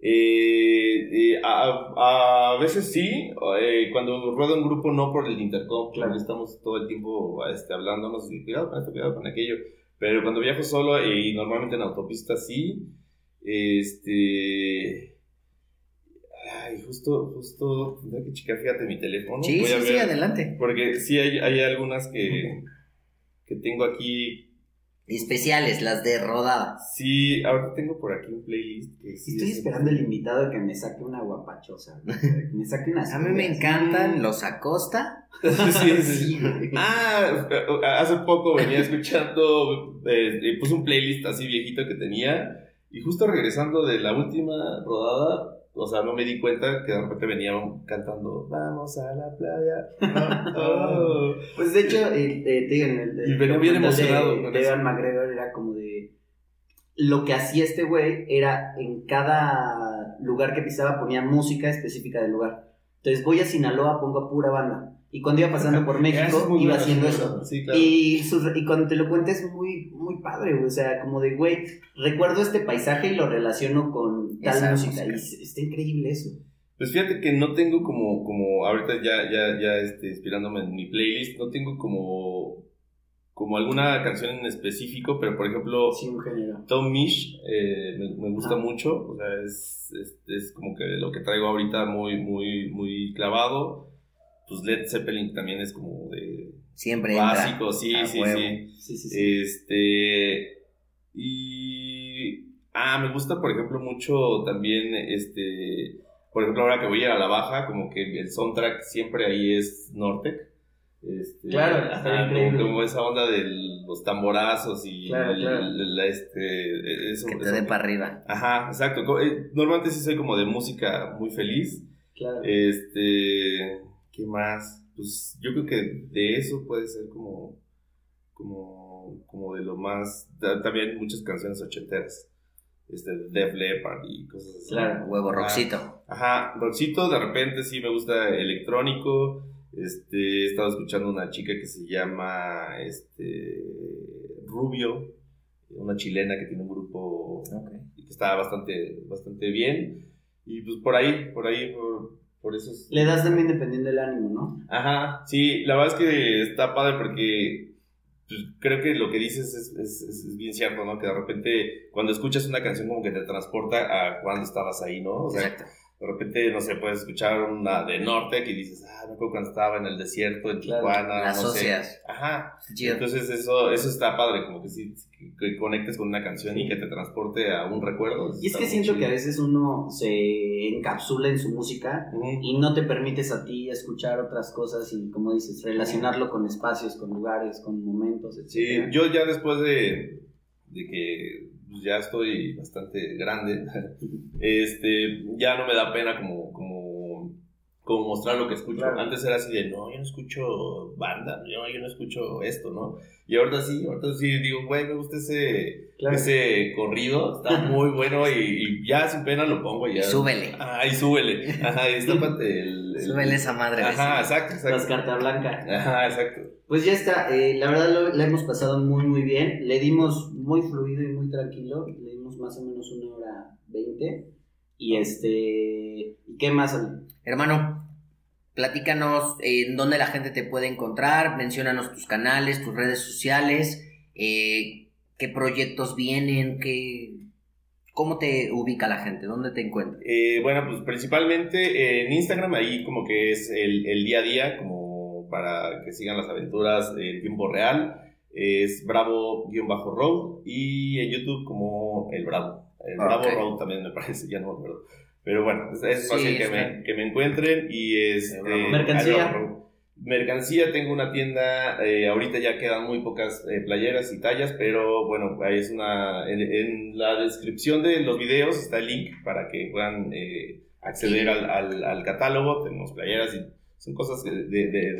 Eh, eh, a, a veces sí, eh, cuando ruedo en grupo no por el intercom, Claro. claro, estamos todo el tiempo este, hablándonos y cuidado con esto, cuidado con aquello, pero cuando viajo solo y normalmente en autopista sí, este... Ay, justo, justo, tendré que checar, fíjate mi teléfono. sí, voy sí, a sí, adelante. Porque sí hay, hay algunas que, que tengo aquí, Especiales, las de rodada. sí, ahorita tengo por aquí un playlist que sí Estoy es- esperando el invitado que me saque una guapachosa. Que me saque una. A mí me encantan los Acosta. sí, sí, sí. Sí, güey. Ah, hace poco venía escuchando, eh, eh, puse un playlist así viejito que tenía y justo regresando de la última rodada, o sea, no me di cuenta que de repente venían cantando Vamos a la playa. Oh, oh". Pues de hecho, eh, eh, te digo, en el, Y venía bien documental emocionado De, de. Evan McGregor era como de. Lo que hacía este güey era en cada lugar que pisaba ponía música específica del lugar. Entonces voy a Sinaloa, pongo pura banda. Y cuando iba pasando por es México, iba haciendo eso. bueno. Sí, claro. Y, y cuando te lo cuentes es muy, muy padre, güey. O sea, como de, güey, recuerdo este paisaje y lo relaciono con tal Esa música. música. Y es- está increíble eso. Pues fíjate que no tengo como, como ahorita ya, ya, ya este, inspirándome en mi playlist, no tengo como, como alguna canción en específico, pero por ejemplo, Sí. Tom Misch eh, me, me gusta Ah. mucho, o sea, es, es, es como que lo que traigo ahorita muy, muy, muy clavado. Pues Led Zeppelin también es como de Siempre entra. básico, sí, A sí, huevo. sí. Sí, sí, sí. Este. Y. Ah, me gusta, por ejemplo, mucho también este. Por ejemplo, ahora que voy a ir a la baja, como que el soundtrack siempre ahí es Nortec. Este, Claro, está como, increíble. como esa onda de los tamborazos y Claro, el- claro. el- este, eso, Que te dé para arriba. Ajá, exacto. Eh, Normalmente sí soy como de música muy feliz. Claro. Este, ¿qué más? Pues yo creo que de eso puede ser como, como, como de lo más, ta- también muchas canciones ochenteras, este, Def Leppard y cosas así. Claro. Huevo roxito. Ajá, rockcito, de repente sí me gusta electrónico, este, he estado escuchando una chica que se llama, este, Rubio, una chilena que tiene un grupo y que está bastante, bastante bien. Y pues por ahí, por ahí, por, por esos... Le das también dependiendo del ánimo, ¿no? Ajá, sí, la verdad es que está padre porque pues, creo que lo que dices es, es, es- es bien cierto, ¿no? Que de repente cuando escuchas una canción como que te transporta a cuando estabas ahí, ¿no? O sea, Exacto. De repente, no sé, puedes escuchar una de Norte que dices, ah, me acuerdo cuando estaba en el desierto, en Claro, Tijuana, La no sé. asocias. Ajá, Chido. entonces eso, eso está padre, como que sí, que, que conectes con una canción y que te transporte a un recuerdo. Y es que siento que chido. a veces uno se encapsula en su música Ujú. y no te permites a ti escuchar otras cosas y, como dices, relacionarlo con espacios, con lugares, con momentos, Sí, etc. yo ya después de, de que pues, ya estoy bastante grande, este, ya no me da pena como, como, como mostrar lo que escucho. Claro. Antes era así de, no, yo no escucho banda, yo, yo no escucho esto, ¿no? Y ahorita sí, ahorita sí digo, güey, me gusta ese, Claro. ese corrido, está muy bueno y, y ya sin pena lo pongo ya. Súbele. Ajá, y súbele. Ajá, y estápate el, el- Súbele esa madre. Ajá, vecino. exacto, Las exacto. carta blanca. Ajá, exacto. Pues ya está, eh, la verdad lo, la hemos pasado muy muy bien, le dimos muy fluido y muy tranquilo, le dimos más o menos una hora 20. Y este. ¿Y qué más? Hermano, platícanos eh, en dónde la gente te puede encontrar, menciónanos tus canales, tus redes sociales, eh, qué proyectos vienen, qué, cómo te ubica la gente, dónde te encuentras. Eh, bueno, pues principalmente en Instagram, ahí como que es el, el día a día, como para que sigan las aventuras en tiempo real. Es Bravo-Road y en YouTube como El Bravo. El Ah, Bravo. Road también me parece, ya no me acuerdo. Pero bueno, es, es Sí, fácil que, me, que me encuentren y este, Bravo. Mercancía. Mercancía, tengo una tienda, eh, ahorita ya quedan muy pocas eh, playeras y tallas, pero bueno, ahí es una, en, en la descripción de los videos está el link para que puedan eh, acceder Sí. al, al, al catálogo, tenemos playeras y son cosas de-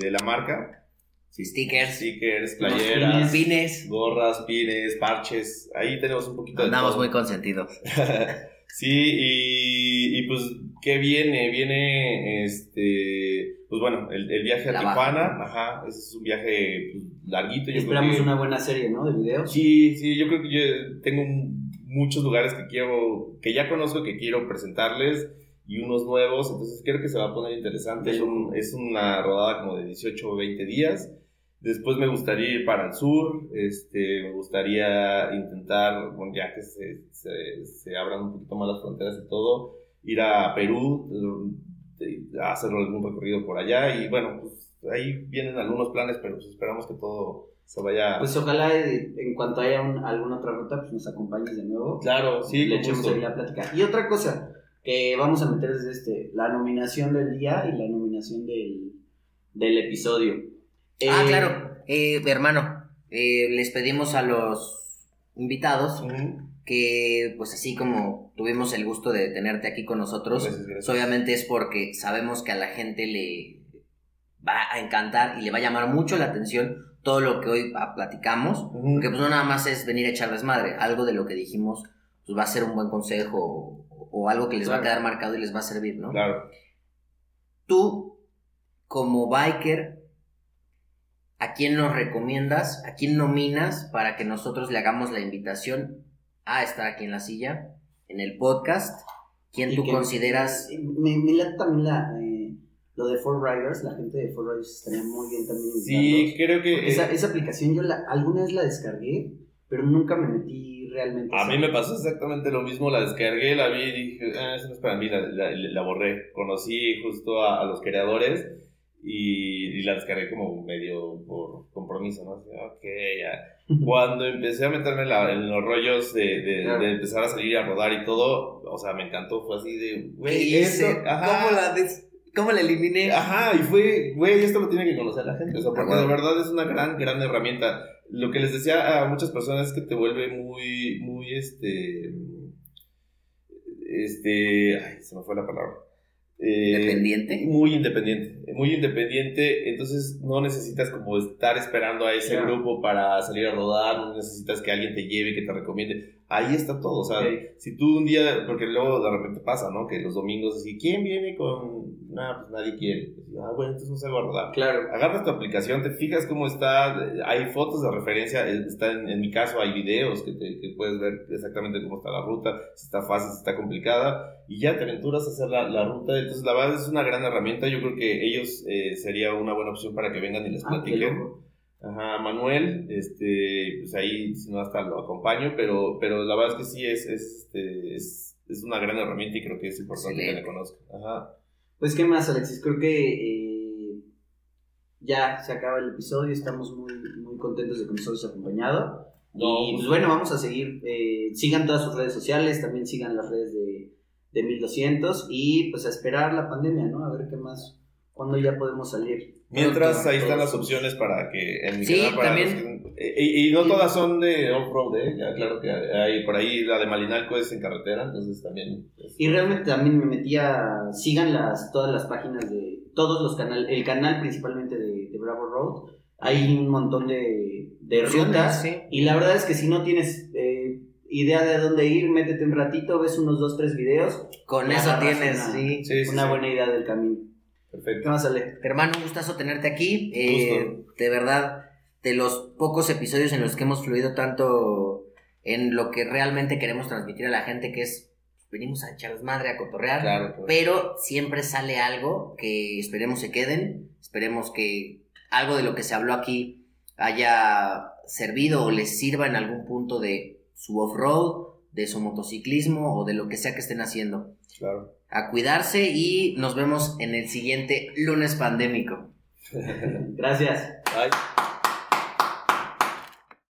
de la marca, Stickers, stickers, Unos playeras, pines, gorras, pines, parches, ahí tenemos un poquito de andamos muy consentidos. sí, y, y pues, ¿qué viene? Viene, este, pues bueno, el, el viaje a La Tijuana, baja. ajá, ese es un viaje pues, larguito. yo creo Esperamos que- una buena serie, ¿no? De videos. Sí, sí, yo creo que yo tengo muchos lugares que quiero, que ya conozco, que quiero presentarles y unos nuevos, entonces creo que se va a poner interesante. Es, un- es una rodada como de 18 o 20 días. Después me gustaría ir para el sur, este, me gustaría intentar, bueno, ya que se, se, se abran un poquito más las fronteras y todo, ir a Perú, eh, a hacer algún recorrido por allá y bueno, pues ahí vienen algunos planes, pero pues esperamos que todo se vaya... Pues ojalá eh, en cuanto haya un- alguna otra ruta, pues nos acompañes de nuevo. Claro, sí, le echemos la plática. Y otra cosa que vamos a meter desde este, la nominación del día y la nominación del, del episodio. Ah, Eh, claro, eh, hermano, eh, les pedimos a los invitados que, pues así como tuvimos el gusto de tenerte aquí con nosotros, Gracias, gracias. obviamente es porque sabemos que a la gente le va a encantar y le va a llamar mucho la atención todo lo que hoy ah, platicamos, Ujú. porque pues no nada más es venir a echar desmadre, algo de lo que dijimos pues va a ser un buen consejo o, o algo que les va a Claro. quedar marcado y les va a servir, ¿no? Claro. Tú, como biker, ¿a quién nos recomiendas? ¿A quién nominas para que nosotros le hagamos la invitación a estar aquí en la silla, en el podcast? ¿Quién tú consideras? Me, me late también la, eh, lo de Four Riders, la gente de Four Riders estaría muy bien también. Sí, creo que... Porque esa, esa aplicación yo la, alguna vez la descargué, pero nunca me metí realmente. A sea, mí me pasó exactamente lo mismo, la descargué, la vi y dije, ah, eso no es para mí, la, la- la borré. Conocí justo a, a los creadores y, y la descargué como medio por compromiso, ¿no? Ok, ya. Cuando empecé a meterme en, la- en los rollos de, de- Claro. de empezar a salir a rodar y todo, o sea, me encantó, fue así de, ¿Qué güey, ajá. ¿Cómo la, des- cómo la eliminé? Ajá, y fue, güey, esto lo tiene que conocer la gente, o sea, porque de verdad es una gran, gran herramienta. Lo que les decía a muchas personas es que te vuelve muy, muy, este, este, ay, se me fue la palabra. Eh, ¿Independiente? Muy independiente, muy independiente, entonces no necesitas como estar esperando a ese grupo para salir a rodar, no necesitas que alguien te lleve, que te recomiende, ahí está todo, o sea, si tú un día, porque luego de repente pasa, ¿no? Que los domingos así, ¿quién viene con...? Nada, pues nadie quiere. Ah, bueno, entonces no salgo a rodar. Claro. Agarras tu aplicación, te fijas cómo está, hay fotos de referencia, eh, está en, en mi caso hay videos que, te, que puedes ver exactamente cómo está la ruta, si está fácil, si está complicada, y ya te aventuras a hacer la, la ruta. Entonces, la verdad es una gran herramienta. Yo creo que ellos eh, sería una buena opción para que vengan y les Ah, platiquen. Ajá, Manuel, este, pues ahí, si no, hasta lo acompaño, pero, pero la verdad es que sí, es, es, este, es, es una gran herramienta y creo que es importante que la conozcan. Ajá. Pues, ¿qué más, Alexis? Creo que eh, ya se acaba el episodio. Estamos muy, muy contentos de que nos hayas acompañado. No, y pues- pues bueno, vamos a seguir. eh, sigan todas sus redes sociales, también sigan las redes de, de 1200 y pues a esperar la pandemia, ¿no? A ver qué más, cuándo ya podemos salir. Mientras ahí están las opciones para que en mi Sí, canal para también. los que- y, y no todas son de off-road, ¿eh? Ya, claro que hay por ahí la de Malinalco es en carretera, entonces también. es- Y realmente también me metí a. Sigan las, todas las páginas de. Todos los canales. El canal principalmente de, de Bravo Road. Hay un montón de, de rutas. Sí. Y la verdad es que si no tienes eh, idea de dónde ir, métete un ratito, ves unos dos, tres videos. Con eso tienes, una, sí. Sí, sí, una sí. buena idea del camino. ¿Qué Perfecto. más sale? Hermano, un gustazo tenerte aquí. Eh, de verdad, de los pocos episodios en los que hemos fluido tanto en lo que realmente queremos transmitir a la gente, que es venimos a echarles madre, a cotorrear, Claro, claro. pero siempre sale algo que esperemos se queden, esperemos que algo de lo que se habló aquí haya servido o les sirva en algún punto de su off-road, de su motociclismo o de lo que sea que estén haciendo. Claro. A cuidarse y nos vemos en el siguiente lunes pandémico. Gracias. Bye.